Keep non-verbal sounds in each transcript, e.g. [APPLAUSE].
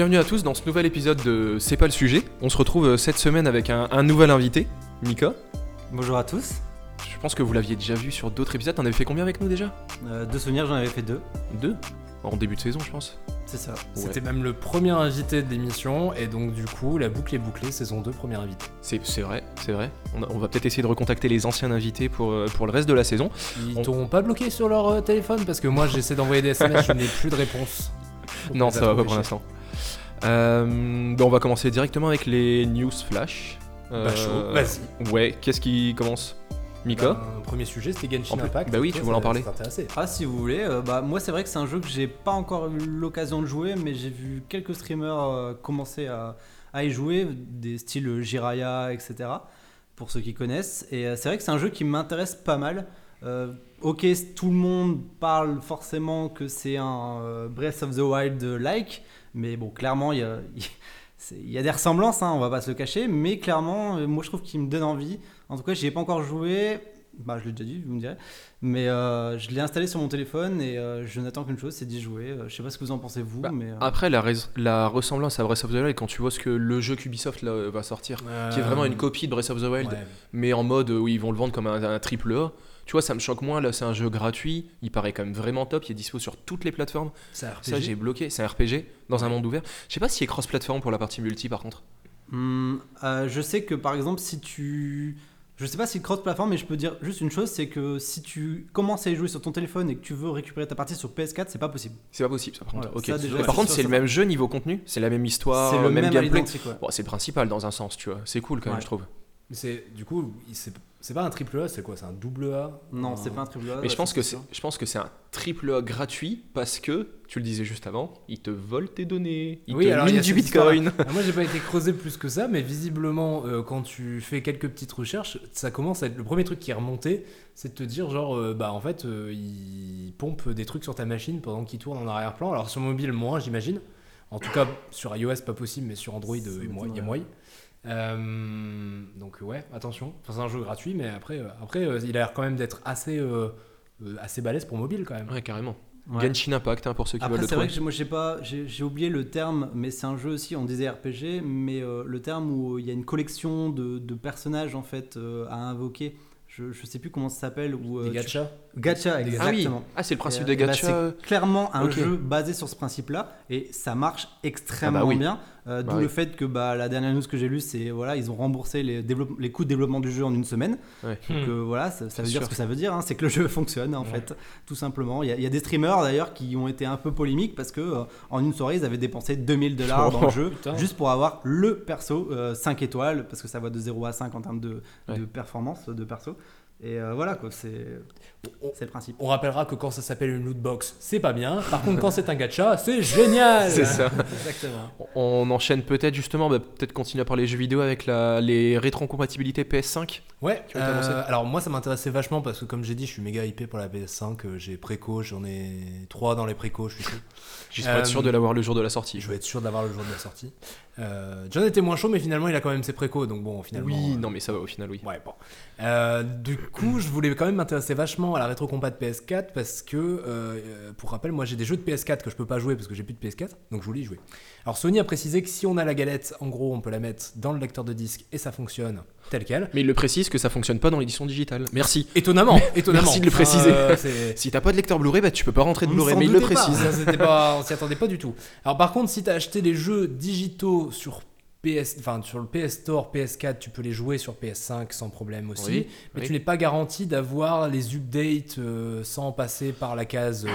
bienvenue à tous dans ce nouvel épisode de C'est pas le sujet. On se retrouve euh, cette semaine avec un, un nouvel invité, Mika. Bonjour à tous. Je pense que vous l'aviez déjà vu sur d'autres épisodes. T'en avais fait combien avec nous déjà? Euh, de souvenirs, j'en avais fait deux. Deux? En début de saison, je pense. C'est ça. C'était même le premier invité de l'émission, et donc du coup, la boucle est bouclée, saison 2, premier invité. C'est c'est vrai, c'est vrai. On, a- on va peut-être essayer de recontacter les anciens invités pour, euh, pour le reste de la saison. Ils On- t'ont pas bloqué sur leur euh, téléphone? Parce que moi j'essaie d'envoyer des SMS, je n'ai plus de réponse. [LAUGHS] Non, ça va pas pour l'instant. Euh, bon, on va commencer directement avec les news flash. Euh, Bah, chaud, vas-y. Ouais, qu'est-ce qui commence Mika Ben, premier sujet, c'était Genshin En plus- Impact. bah oui, tu voulais en parler. Ah, si vous voulez. euh, bah, moi, c'est vrai que c'est un jeu que j'ai pas encore eu l'occasion de jouer, mais j'ai vu quelques streamers euh, commencer à, à y jouer, des styles Jiraya, etc. Pour ceux qui connaissent. Et euh, c'est vrai que c'est un jeu qui m'intéresse pas mal. Euh, ok, tout le monde parle forcément que c'est un euh, Breath of the Wild-like, mais bon, clairement, [LAUGHS] il y a, c'est- il y a des ressemblances, hein, on va pas se le cacher, mais clairement, euh, moi je trouve qu'il me donne envie. En tout cas, j'y ai pas encore joué, bah, je l'ai déjà dit, vous me direz, mais euh, je l'ai installé sur mon téléphone et euh, je n'attends qu'une chose, c'est d'y jouer. Euh, je sais pas ce que vous en pensez vous, Bah, mais. euh, Après, la, ressemblance à Breath of the Wild, quand tu vois ce que le jeu qu'Ubisoft va sortir, qui est vraiment une copie de Breath of the Wild, Ouais. mais en mode où ils vont le vendre comme un, un triple A. Tu vois, ça me choque moins. Là, c'est un jeu gratuit. Il paraît quand même vraiment top. Il est dispo sur toutes les plateformes. C'est un RPG. Ça, j'ai bloqué. C'est un RPG dans un monde ouvert. Je sais pas s'il est cross-platform pour la partie multi, par contre. Hmm, euh, je sais que par exemple, si tu. Je sais pas si cross-platform, mais je peux dire juste une chose c'est que si tu commences à y jouer sur ton téléphone et que tu veux récupérer ta partie sur PS4, c'est pas possible. C'est pas possible, ça, par contre. Voilà, Ok. ça, déjà, Mais par c'est contre, c'est le même jeu niveau contenu. C'est la même histoire, c'est le même, gameplay. ouais. Bon, c'est le principal dans un sens, tu vois. C'est cool quand même, Ouais. je trouve. Mais c'est du coup, il- c'est c'est pas un triple A, c'est quoi C'est un double A Non, Un- c'est pas un triple A. Mais ouais, je pense que c'est c'est, sûr. je pense que c'est un triple A gratuit parce que, tu le disais juste avant, ils te volent tes données, ils Oui, te alors, il y minent a du bitcoin. Ah, Moi, j'ai pas été creusé plus que ça, mais visiblement, euh, quand tu fais quelques petites recherches, ça commence à être le premier truc qui est remonté, c'est de te dire genre, euh, bah en fait, euh, il pompe des trucs sur ta machine pendant qu'il tourne en arrière-plan. Alors sur mobile, moins, j'imagine. En tout cas, sur iOS, pas possible, mais sur Android, il y a moyen. Euh, donc ouais, attention. Enfin, c'est un jeu gratuit, mais après, euh, après, euh, il a l'air quand même d'être assez, assez balèze pour mobile quand même. Ouais, carrément. Ouais. Genshin Impact, hein, pour ceux qui veulent le c'est vrai trouver. que j'ai- moi, j'ai pas, j'ai j'ai oublié le terme, mais c'est un jeu aussi. On disait RPG, mais euh, le terme où il y a une collection de, de personnages en fait euh, à invoquer. Je, je sais plus comment ça s'appelle. Ou Des gachas. Gacha, Ah oui, exactement. ah, c'est le principe Et, de euh, bah, gacha. c'est clairement un Ok. jeu basé sur ce principe-là et ça marche extrêmement Ah bah oui. bien. Euh, Bah D'où oui. le fait que bah, la dernière news que j'ai lue, c'est voilà, ils ont remboursé les, coûts de développement du jeu en une semaine. Ouais. Donc euh, voilà, ça, veut dire ce que ça veut dire, hein, c'est que le [LAUGHS] jeu fonctionne en Ouais. fait, tout simplement. Il y, a, il y a des streamers d'ailleurs qui ont été un peu polémiques parce que euh, en une soirée, ils avaient dépensé 2000 dollars dans le jeu Putain. juste pour avoir le perso euh, 5 étoiles parce que ça va de 0 à 5 en termes de, Ouais. de performance de perso. Et euh, voilà quoi, c'est c'est le principe. On rappellera que quand ça s'appelle une loot box, c'est pas bien. Par contre, quand c'est un gacha, c'est génial. C'est ça. Exactement. On enchaîne peut-être justement, bah, peut-être continuer à parler jeux vidéo avec la, les rétrocompatibilités PS5. Ouais, euh, alors moi ça m'intéressait vachement parce que comme j'ai dit, je suis méga hypé pour la PS5. euh, J'ai préco, j'en ai 3 dans les préco, je suis chaud. [LAUGHS] Juste pour être sûr de l'avoir le jour de la sortie. Je vais être sûr d'avoir le jour de la sortie. Euh, John était moins chaud, mais finalement il a quand même ses préco, donc bon, finalement. Oui, euh, non, mais ça va au final, oui. Ouais, bon. Euh, du coup, je voulais quand même m'intéresser vachement à la rétrocompat PS4 parce que, euh, pour rappel, moi j'ai des jeux de PS4 que je peux pas jouer parce que j'ai plus de PS4, donc je voulais y jouer. Alors Sony a précisé que si on a la galette, en gros, on peut la mettre dans le lecteur de disque et ça fonctionne tel quel. Mais il le précise que ça fonctionne pas dans l'édition digitale. Merci. Étonnamment, étonnamment. Merci de le préciser. Euh, [LAUGHS] Si t'as pas de lecteur Blu-ray, bah tu peux pas rentrer de Blu-ray, mais il le pas. précise. Ça, c'était pas, on s'y attendait pas du tout. Alors par contre, si tu as acheté les jeux digitaux sur PS, enfin sur le PS Store, PS4, tu peux les jouer sur PS5 sans problème aussi. Oui, mais oui. tu n'es pas garanti d'avoir les updates euh, sans passer par la case, euh,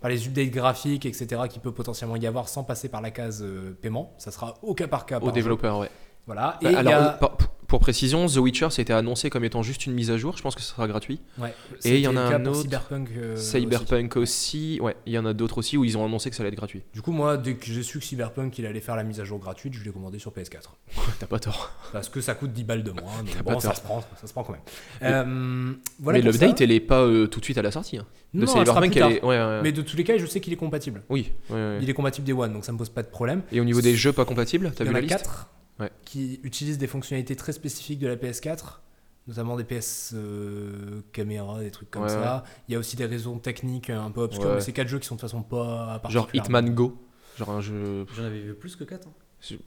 par les updates graphiques, etc. qui peut potentiellement y avoir sans passer par la case euh, paiement. Ça sera au cas par cas. Au par jeu. développeur, ouais. Voilà. Et Bah, alors, a- euh, pour précision, The Witcher c'était annoncé comme étant juste une mise à jour. Je pense que ce sera gratuit. ouais, et il y en a un autre, Cyberpunk. euh, aussi. Cyberpunk aussi. Ouais, il y en a d'autres aussi où ils ont annoncé que ça allait être gratuit. Du coup, moi, dès que j'ai su que Cyberpunk il allait faire la mise à jour gratuite, je l'ai commandé sur PS4. [LAUGHS] T'as pas tort. Parce que ça coûte 10 balles de moins. [LAUGHS] mais bon, ça se prend, ça se prend quand même. Mais- Euh, voilà mais l'update, elle est pas euh, tout de suite à la sortie. hein. Non, De elle sera Cyberpunk, plus elle tard. est. Ouais, ouais, ouais. Mais de tous les cas, je sais qu'il est compatible. Oui. Il est compatible Day One, donc ça me pose pas de problème. Et au niveau des jeux pas compatibles, t'as vu la liste? 4 Ouais. qui utilisent des fonctionnalités très spécifiques de la PS4, notamment des PS euh, caméra, des trucs comme Ouais, ça. Il y a aussi des raisons techniques un peu obscures, Ouais. mais c'est 4 jeux qui sont de toute façon pas Genre Hitman Go. Genre un jeu. J'en avais vu plus que 4.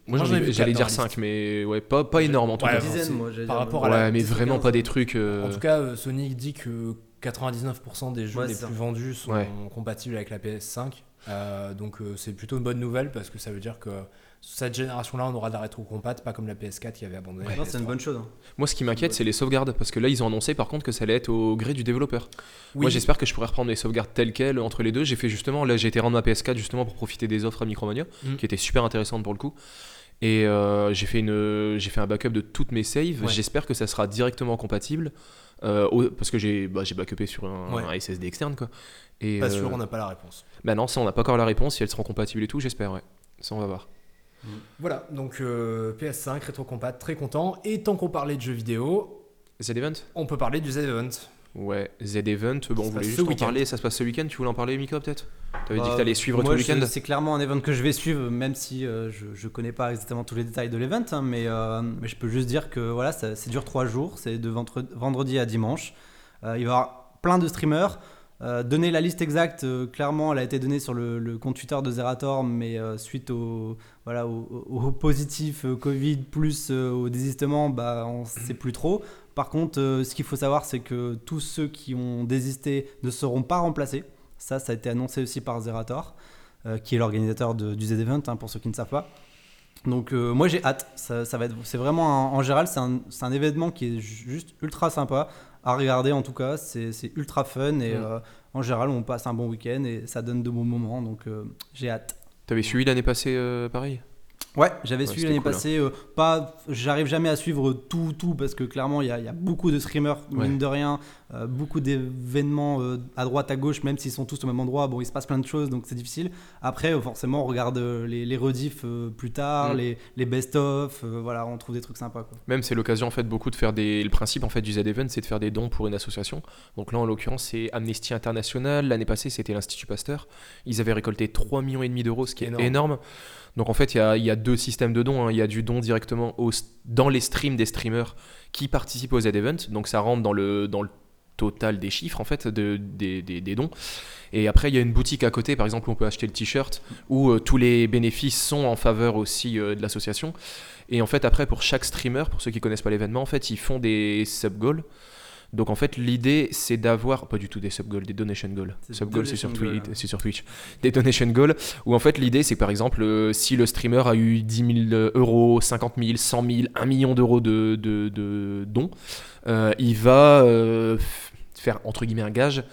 Moi, Moi, j'allais quatre dire dans la 5, mais ouais, pas, pas énorme en tout Ouais, cas. Une dizaine, moi. par dire. rapport Ouais, à la mais 10 ou vraiment 15. pas des trucs. euh, En tout cas, euh, Sony dit que 99% des jeux Ouais, les plus vendus sont Ouais. compatibles avec la PS5. Euh, donc euh, c'est plutôt une bonne nouvelle parce que ça veut dire que cette génération-là, on aura de la rétro-compat, pas comme la PS4 qui avait abandonné. c'est une PS3. bonne chose. hein. Moi, ce qui m'inquiète, c'est les sauvegardes. Parce que là, ils ont annoncé par contre que ça allait être au gré du développeur. Oui. Moi, j'espère que je pourrai reprendre les sauvegardes telles quelles entre les deux. J'ai fait justement, là, j'ai été rendre ma PS4 justement pour profiter des offres à Micromania, Mm. qui étaient super intéressantes pour le coup. Et euh, j'ai fait, une, j'ai fait un backup de toutes mes saves. Ouais. J'espère que ça sera directement compatible. euh, au- parce que j'ai bah, j'ai backupé sur un, Ouais. un SSD externe. Quoi. Et, Pas euh, sûr, on n'a pas la réponse. Bah non, ça, on n'a pas encore la réponse. Si elles seront compatibles et tout, j'espère, ouais. Ça, on va voir. Voilà, donc euh, PS5, rétro-compat, très content. Et tant qu'on parlait de jeux vidéo, Z-Event on peut parler du Z-Event. Ouais, Z-Event, bon, on voulait juste en parler. Ça se passe ce week-end. Tu voulais en parler, Mika, peut-être? T'avais dit Bah, que t'allais suivre moi, tout le je- week-end C'est clairement un event que je vais suivre, même si euh, je, je connais pas exactement tous les détails de l'event, hein, mais, euh, mais je peux juste dire que voilà, ça, ça dure trois jours, c'est de ventre- vendredi à dimanche. Euh, il va y avoir plein de streamers. Euh, donner la liste exacte, euh, clairement, elle a été donnée sur le, le compte Twitter de Zerator, mais euh, suite au, voilà, au, au- positif Covid plus au désistement, bah, on ne sait [CLEARS THROAT] plus trop. Par contre, ce qu'il faut savoir, c'est que tous ceux qui ont désisté ne seront pas remplacés. Ça, ça a été annoncé aussi par Zerator, qui est l'organisateur du Z-Event, hein, pour ceux qui ne savent pas. Donc euh, moi j'ai hâte, ça, ça va c'est vraiment un- en général c'est un, un événement qui est ju- juste ultra sympa à regarder en tout cas, c'est ultra fun et Mm. euh, en général on passe un bon week-end et ça donne de bons moments donc euh, j'ai hâte. T'avais suivi l'année passée euh, pareil Ouais, j'avais Ouais, suivi l'année cool, hein. passée. euh, pas, j'arrive jamais à suivre tout, tout parce que clairement il y, a- il y a beaucoup de streamers Ouais. mine de rien, euh, beaucoup d'événements euh, à droite à gauche, même s'ils sont tous au même endroit. Bon, il se passe plein de choses donc c'est difficile. Après, forcément, on regarde les, les rediffs plus tard, Mm. les, les best-of. voilà, on trouve des trucs sympas. Quoi. Même c'est l'occasion en fait beaucoup de faire des. Le principe en fait du Z-Event, c'est de faire des dons pour une association. Donc là en l'occurrence c'est Amnesty International. L'année passée c'était l'Institut Pasteur. Ils avaient récolté 3 millions et demi d'euros, ce qui est Énorme. énorme. Donc en fait il y a, il y a deux systèmes de dons. hein. Il y a du don directement dans les streams des streamers qui participent au Z-Event. Donc ça rentre dans le dans le total des chiffres en fait de, des, des- des dons. Et après il y a une boutique à côté par exemple où on peut acheter le t-shirt où euh, tous les bénéfices sont en faveur aussi euh, de l'association. Et en fait, après, pour chaque streamer, pour ceux qui connaissent pas l'événement, en fait, ils font des sub-goals. Donc en fait, l'idée, c'est d'avoir, pas du tout des sub-goals, des donation goals. Sub-goals, c'est sur, goals. c'est sur Twitch. Des donation goals, où en fait, l'idée, c'est que par exemple, euh, si le streamer a eu 10 000 euros, 50 000, 100 000, 1 million d'euros de, de, de dons, euh, il va euh, faire, entre guillemets, un gage.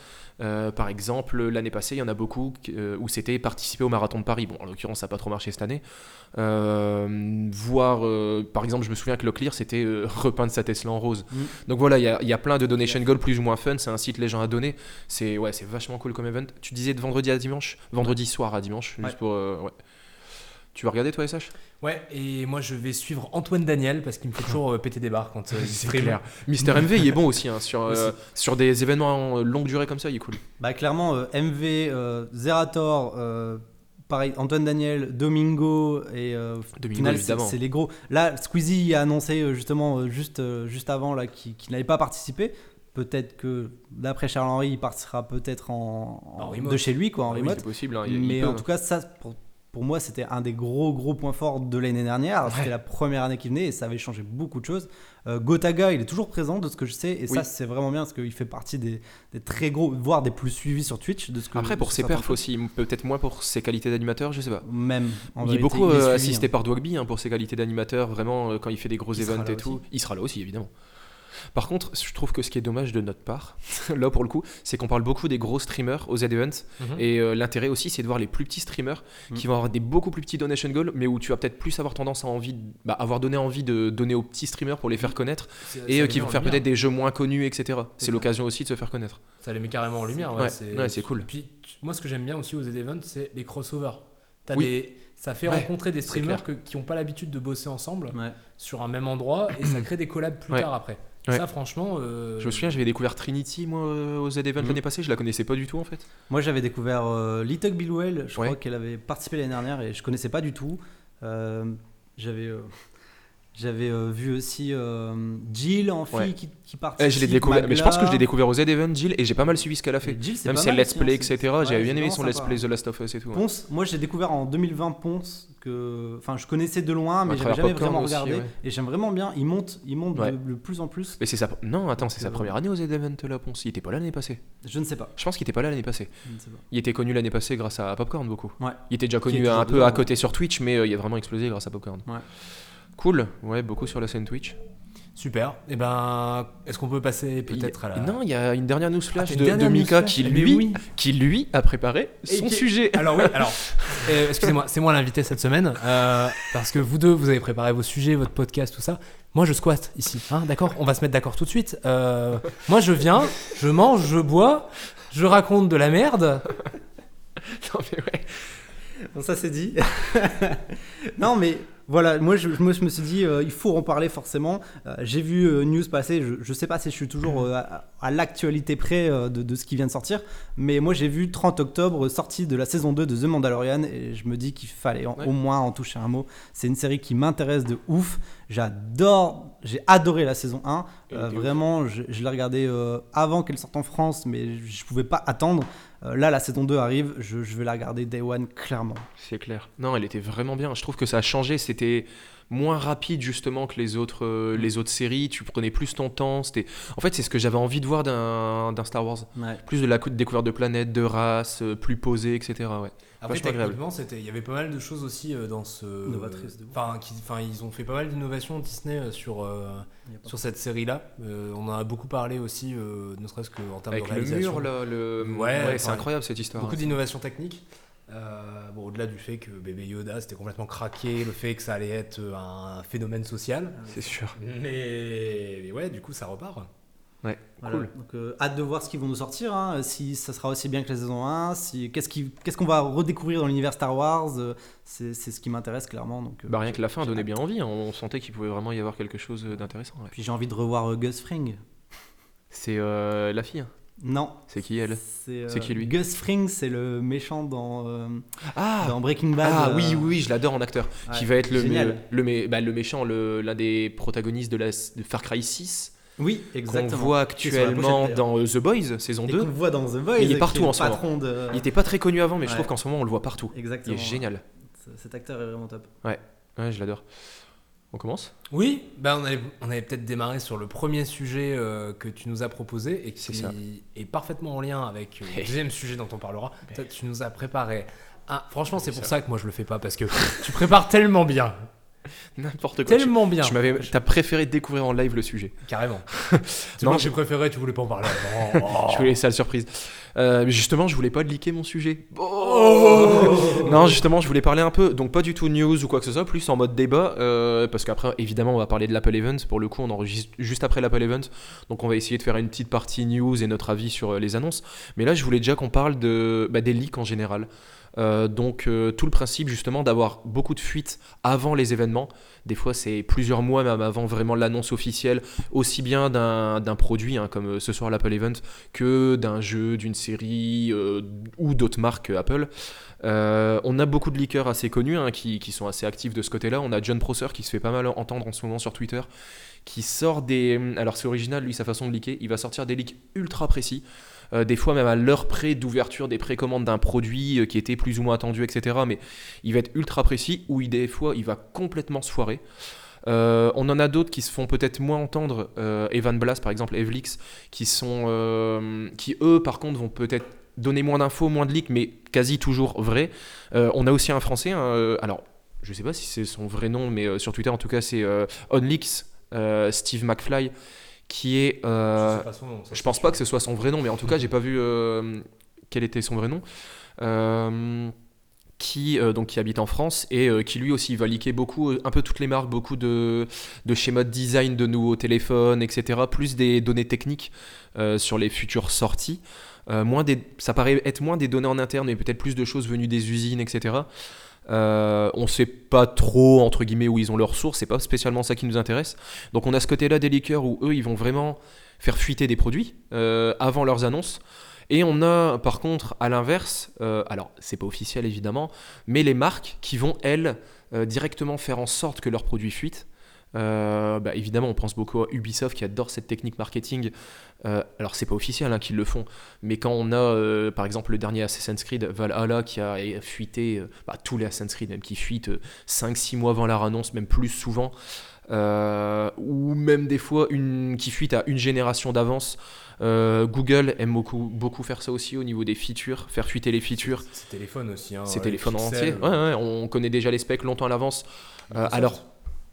Euh, par exemple, l'année passée, il y en a beaucoup euh, où c'était participer au marathon de Paris. Bon, en l'occurrence, ça n'a pas trop marché cette année. Euh, voir, euh, par exemple, je me souviens que Locklear, c'était [LAUGHS] repeindre sa Tesla en rose. Mm. Donc voilà, il y, a- il y a plein de donation goals plus ou moins fun. C'est un site les gens à donner. C'est ouais, c'est vachement cool comme event. Tu disais de vendredi à dimanche, vendredi soir à dimanche, juste Ouais. pour euh, ouais. Tu vas regarder toi SH Ouais, et moi je vais suivre Antoine Daniel parce qu'il me fait toujours euh, péter des barres quand euh, [LAUGHS] il stream. Mister MV, il est bon aussi hein, sur euh, sur des événements en longue durée comme ça, il est cool. Bah, clairement, euh, MV, euh, Zerator, euh, pareil, Antoine Daniel, Domingo et euh, Domingo, final, c'est- évidemment. c'est les gros. Là, Squeezie a annoncé euh, justement euh, juste, euh, juste avant là, qu'il qu'il n'allait pas participer. Peut-être que d'après Charles Henry, il partira peut-être en, En en- remote. de chez lui, quoi, en Ah oui, remote. c'est possible. hein, il- il Mais peut, en hein. tout cas, ça, pour, pour moi, c'était un des gros, gros points forts de l'année dernière. C'était la première année qu'il venait et ça avait changé beaucoup de choses. Euh, Gotaga, il est toujours présent de ce que je sais. Et Oui. ça, c'est vraiment bien parce qu'il fait partie des, des très gros, voire des plus suivis sur Twitch. De ce que, Après, pour ses perfs aussi, peut-être moins pour ses qualités d'animateur, je sais pas. Même. en il est beaucoup il est euh, suivi, assisté hein. par Dwagby hein, pour ses qualités d'animateur, vraiment euh, quand il fait des gros Il events et tout. aussi. Il sera là aussi, évidemment. Par contre, je trouve que ce qui est dommage de notre part, [LAUGHS] là pour le coup, c'est qu'on parle beaucoup des gros streamers aux Z-Events. Mhm. Et euh, l'intérêt aussi, c'est de voir les plus petits streamers qui Mhm. vont avoir des beaucoup plus petits donation goals, mais où tu vas peut-être plus avoir tendance à envie de- bah, avoir donné envie de donner aux petits streamers pour les faire connaître et euh, qui vont faire peut-être des jeux moins connus, etc. C'est l'occasion aussi de se faire connaître. Ça les met carrément en lumière. Ouais, c'est ouais, c'est cool. Puis moi, ce que j'aime bien aussi aux Z-Events, c'est les crossovers. T'as Oui. des... Ça fait Ouais, rencontrer des streamers que- qui n'ont pas l'habitude de bosser ensemble Ouais. sur un même endroit et ça crée des collabs plus Ouais. tard après. Ouais. Ça, franchement. euh, Je me souviens, j'avais découvert Trinity, moi, euh, aux Z-Event Mhm. l'année passée, je la connaissais pas du tout en fait. Moi, j'avais découvert euh, Litok Billwell. Je Ouais. crois qu'elle avait participé l'année dernière et je connaissais pas du tout. Euh, j'avais. J'avais euh, vu aussi euh, Jill en fille Ouais. qui, qui Eh, participe. je l'ai découvert, mais je pense que je l'ai découvert aux Z-Event, Jill, et j'ai pas mal suivi ce qu'elle a fait. Et Jill, Même si elle let's hein, play, etc. J'avais bien aimé son let's play The Last of Us et tout. Ponce, moi j'ai découvert en 2020 Ponce que, enfin, je connaissais de loin, mais j'avais jamais vraiment aussi, regardé. ouais. Et j'aime vraiment bien. Il monte, il monte Ouais. de, de plus en plus. Mais c'est sa... Non, attends, c'est sa Euh, première année aux Z-Event là, Ponce. Il était pas là l'année passée. Je ne sais pas. Je pense qu'il était pas là l'année passée. Je ne sais pas. Il était connu l'année passée grâce à Popcorn beaucoup. Ouais. Il était déjà connu un peu à côté sur Twitch, mais euh, il a vraiment explosé grâce à Popcorn. Ouais. Cool, ouais, beaucoup sur la scène Twitch. Super. Et ben, est-ce qu'on peut passer peut-être à la. Non, il y a une dernière news Ah, de, Mika qui lui, oui. qui lui a préparé Et son qui- sujet. Alors oui, [LAUGHS] alors, euh, excusez-moi, c'est moi l'invité cette semaine, euh, parce que vous deux, vous avez préparé vos sujets, votre podcast, tout ça. Moi, je squatte ici, hein, d'accord? On va se mettre d'accord tout de suite. Euh, moi, je viens, je mange, je bois, je raconte de la merde. [LAUGHS] Non, mais ouais. Bon, ça c'est dit. [LAUGHS] non, mais voilà, moi je, je me, je me suis dit, euh, il faut en parler forcément. Euh, J'ai vu euh, news passer, je, je sais pas si je suis toujours à, à l'actualité près de, de ce qui vient de sortir, mais moi j'ai vu 30 octobre sortie de la saison 2 de The Mandalorian et je me dis qu'il fallait en- Ouais. au moins en toucher un mot. C'est une série qui m'intéresse de ouf. J'adore, j'ai adoré la saison 1. Elle Euh, était ouf. vraiment, je, l'ai regardée avant qu'elle sorte en France, mais je pouvais pas attendre. Euh, là, la saison 2 arrive, je, je vais la regarder Day One clairement. C'est clair. Non, elle était vraiment bien. Je trouve que ça a changé. C'était moins rapide justement que les autres, euh, les autres séries. Tu prenais plus ton temps. C'était. En fait, c'est ce que j'avais envie de voir d'un d'un Star Wars. Ouais. Plus de la cou- découverte de planètes, de races, euh, plus posé, etc. Ouais. Après, Vachement techniquement, c'était, il y avait pas mal de choses aussi euh, dans ce. Novatrice de. Enfin, qui- enfin, ils ont fait pas mal d'innovations Disney euh, sur euh, sur cette série-là. Euh, on en a beaucoup parlé aussi, euh, ne serait-ce qu'en termes Avec de le réalisation. mur, là, le. Ouais, c'est incroyable cette histoire. Beaucoup d'innovations techniques. Euh, bon, au-delà du fait que bébé Yoda c'était complètement craqué, le fait que ça allait être un phénomène social. C'est sûr. Mais, mais ouais, du coup, ça repart. Ouais. Voilà. Cool. Donc, euh, hâte de voir ce qu'ils vont nous sortir, hein, si ça sera aussi bien que la saison 1, si, qu'est-ce qu'on va redécouvrir dans l'univers Star Wars, euh, c'est ce qui m'intéresse clairement. Donc, euh, Bah rien que la fin donnait bien envie. hein. On sentait qu'il pouvait vraiment y avoir quelque chose d'intéressant. ouais. Puis j'ai envie de revoir Gus Fring. C'est la fille. hein. Non. C'est qui elle? C'est euh, qui, lui? Gus Fring, c'est le méchant dans, euh, Ah. dans Breaking Bad. Ah euh, oui, oui, oui, je l'adore en acteur. ouais, qui va être le, génial. mé- le, mé- bah, le méchant, l'un des protagonistes de, la, de Far Cry 6, Oui, qu'on exactement. voit sur la actuellement dans The Boys, saison Et 2. qu'on voit dans The Voice. il est partout en ce moment. de... Il était pas très connu avant, mais je trouve qu'en ce moment on le voit partout. Il Exactement. est génial. Cet acteur est vraiment top. Ouais, je l'adore. On commence? Oui, bah on avait, on avait peut-être démarré sur le premier sujet euh, que tu nous as proposé et qui ça. est parfaitement en lien avec euh, le deuxième sujet dont on parlera. Toi, tu nous as préparé. un- franchement, c'est pour ça que moi je le fais pas parce que [LAUGHS] tu prépares tellement bien, N'importe quoi. tellement bien. Tu, m'avais, t'as préféré découvrir en live le sujet. [LAUGHS] Carrément. [LAUGHS] Non, j'ai préféré, tu voulais pas en parler avant. [LAUGHS] Je voulais ça la surprise. Euh, justement, je voulais pas leaker mon sujet. Oh non, justement, je voulais parler un peu, donc pas du tout news ou quoi que ce soit, plus en mode débat, euh, parce qu'après, évidemment, on va parler de l'Apple Event. Pour le coup, on enregistre juste après l'Apple Event, donc on va essayer de faire une petite partie news et notre avis sur euh, les annonces. Mais là, je voulais déjà qu'on parle de, bah, des leaks en général. Euh, donc euh, tout le principe justement d'avoir beaucoup de fuites avant les événements. Des fois c'est plusieurs mois même avant vraiment l'annonce officielle, aussi bien d'un produit hein, comme euh, ce soir l'Apple Event que d'un jeu, d'une série ou d'autres marques Apple. On a beaucoup de leakers assez connus hein, qui, qui sont assez actifs de ce côté-là. On a John Prosser qui se fait pas mal entendre en ce moment sur Twitter, qui sort des... Alors c'est original lui sa façon de leaker, il va sortir des leaks ultra précis. Euh, des fois même à l'heure près d'ouverture des précommandes d'un produit euh, qui était plus ou moins attendu, etc. Mais il va être ultra précis, ou des fois il va complètement se foirer. Euh, on en a d'autres qui se font peut-être moins entendre, Evan Blass par exemple, Evlix, qui sont, qui eux par contre vont peut-être donner moins d'infos, moins de leaks, mais quasi toujours vrai. On a aussi un français, hein, alors je sais pas si c'est son vrai nom, mais sur Twitter en tout cas c'est OnLeaks, Steve McFly, qui est... euh, Je nom, ça, pense pas que ce soit son vrai nom, mais en tout cas, j'ai pas vu euh, quel était son vrai nom. Euh, qui, donc, qui habite en France et qui lui aussi va liker beaucoup, un peu toutes les marques, beaucoup de, de schémas de design de nouveaux téléphones, etc. Plus des données techniques sur les futures sorties. Moins des, ça paraît être moins des données en interne, mais peut-être plus de choses venues des usines, etc. Euh, on sait pas trop entre guillemets où ils ont leurs sources, c'est pas spécialement ça qui nous intéresse. Donc on a ce côté-là des leakers où eux ils vont vraiment faire fuiter des produits euh, avant leurs annonces. Et on a par contre à l'inverse, euh, alors c'est pas officiel évidemment, mais les marques qui vont elles euh, directement faire en sorte que leurs produits fuitent. Euh, bah, évidemment, on pense beaucoup à Ubisoft qui adore cette technique marketing. Euh, alors, c'est pas officiel hein, qu'ils le font, mais quand on a, euh, par exemple, le dernier Assassin's Creed, Valhalla, qui a fuité, euh, bah, tous les Assassin's Creed, même qui fuitent 5-6 mois avant leur annonce, même plus souvent, ou même des fois une, qui fuite à une génération d'avance. Google aime beaucoup, beaucoup faire ça aussi au niveau des features, faire fuiter les features. C'est téléphone aussi. Hein, c'est téléphone en entier. Ouais, ouais, on connaît déjà les specs longtemps à l'avance. alors,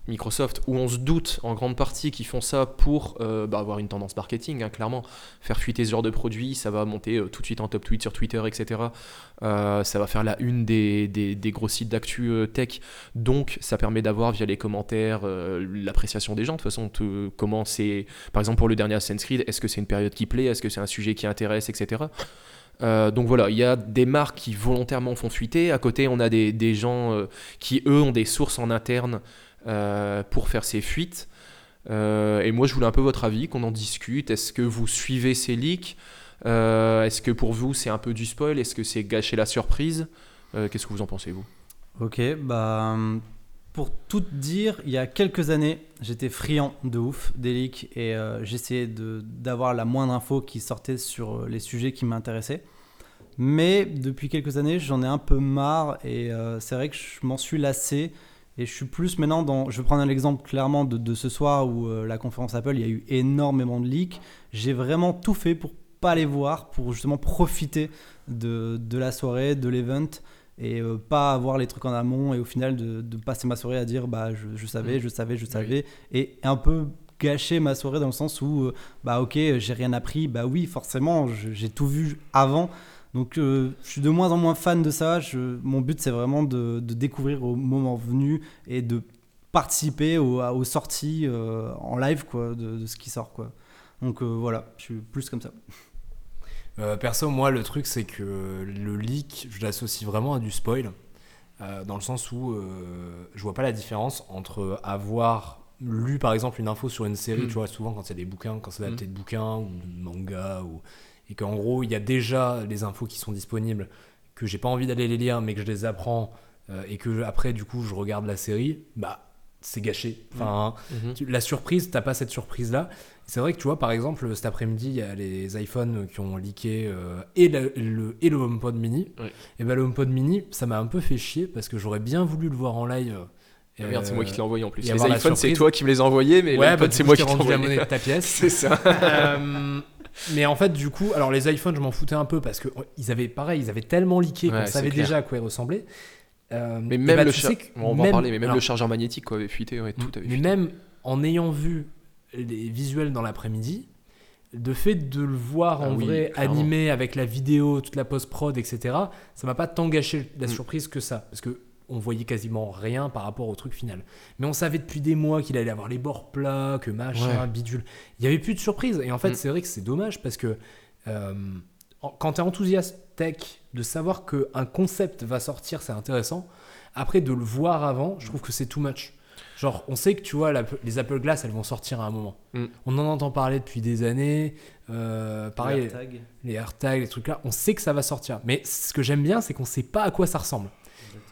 Microsoft, où on se doute en grande partie qu'ils font ça pour euh, bah, avoir une tendance marketing, hein, clairement. Faire fuiter ce genre de produit, ça va monter euh, tout de suite en top tweet sur Twitter, etc. Euh, ça va faire la une des, gros sites d'actu tech. Donc, ça permet d'avoir via les commentaires l'appréciation des gens. De toute façon, comment c'est. Par exemple, pour le dernier Assassin's est-ce que c'est une période qui plaît? Est-ce que c'est un sujet qui intéresse, etc. donc voilà, il y a des marques qui volontairement font fuiter. À côté, on a des, gens qui, eux, ont des sources en interne pour faire ces fuites. Euh, et moi, je voulais un peu votre avis, qu'on en discute. Est-ce que vous suivez ces leaks? Euh, Est-ce que pour vous, c'est un peu du spoil? Est-ce que c'est gâcher la surprise? Qu'est-ce que vous en pensez, vous? Ok, bah, pour tout dire, il y a quelques années, j'étais friand de ouf des leaks et j'essayais d'avoir la moindre info qui sortait sur les sujets qui m'intéressaient. Mais depuis quelques années, j'en ai un peu marre et c'est vrai que je m'en suis lassé et je suis plus maintenant dans. Je vais prendre un exemple clairement de, ce soir où euh, la conférence Apple, il y a eu énormément de leaks. J'ai vraiment tout fait pour pas les voir, pour justement profiter de, de la soirée, de l'event et euh, pas avoir les trucs en amont et au final de, de passer ma soirée à dire bah je, savais, je savais, je savais et un peu gâcher ma soirée dans le sens où euh, bah ok j'ai rien appris bah oui forcément j'ai tout vu avant donc euh, je suis de moins en moins fan de ça. mon but c'est vraiment de, découvrir au moment venu et de participer aux sorties euh, en live quoi, de, ce qui sort. Quoi. Donc euh, voilà, je suis plus comme ça. [LAUGHS] perso, moi le truc c'est que le leak, je l'associe vraiment à du spoil. dans le sens où je vois pas la différence entre avoir lu par exemple une info sur une série, mm. tu vois, souvent quand c'est des bouquins, quand c'est adapté mm. de bouquins ou de manga ou et qu'en gros, il y a déjà les infos qui sont disponibles, que j'ai pas envie d'aller les lire, mais que je les apprends, euh, et que après, du coup, je regarde la série, bah, c'est gâché. Enfin, mhm. la surprise, t'as pas cette surprise-là. C'est vrai que tu vois, par exemple, cet après-midi, il y a les iPhones qui ont leaké euh, et, le, et le HomePod mini. Et ben le HomePod mini, ça m'a un peu fait chier parce que j'aurais bien voulu le voir en live. Ah merde, c'est moi qui te l'ai envoyé en plus. Les iPhones, c'est toi qui me les as envoyés, mais ouais, bah, c'est moi qui t'ai rendu la monnaie de ta [LAUGHS] pièce. c'est ça. Euh, mais en fait, du coup, alors les iPhones, je m'en foutais un peu parce que ils avaient pareil, ils avaient tellement leaké qu'on savait déjà à quoi ils ressemblaient. Euh, mais même bah, le on va en parler, mais même le chargeur magnétique quoi, avait fuité, tout avait Mais même en ayant vu les visuels dans l'après-midi, de fait de le voir ah en vrai animé avec la vidéo, toute la post-prod, etc., ça m'a pas tant gâché la mm. surprise que ça. Parce que on voyait quasiment rien par rapport au truc final. Mais on savait depuis des mois qu'il allait avoir les bords plats, que machin, bidule. Il n'y avait plus de surprise. Et en fait, mm. c'est vrai que c'est dommage parce que euh, quand tu es enthousiaste tech, de savoir qu'un concept va sortir, c'est intéressant. Après, de le voir avant, je trouve que c'est too much. Genre, on sait que tu vois, les Apple Glass, elles vont sortir à un moment. Mm. On en entend parler depuis des années. Euh, pareil, les AirTags, les trucs là. On sait que ça va sortir. Mais ce que j'aime bien, c'est qu'on sait pas à quoi ça ressemble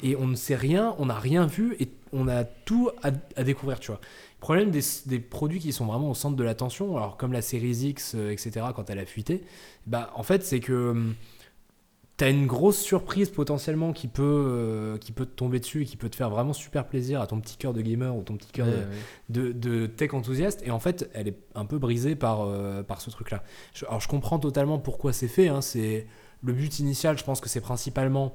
et on ne sait rien, on n'a rien vu et on a tout à, découvrir, tu vois. Le problème des, produits qui sont vraiment au centre de l'attention, alors comme la série X, euh, etc., quand elle a fuité, bah, en fait, c'est que hum, tu as une grosse surprise potentiellement qui peut, euh, qui peut te tomber dessus et qui peut te faire vraiment super plaisir à ton petit cœur de gamer ou ton petit cœur de, tech enthousiaste. Et en fait, elle est un peu brisée par, euh, par ce truc-là. Alors, je comprends totalement pourquoi c'est fait. Hein, c'est le but initial, je pense que c'est principalement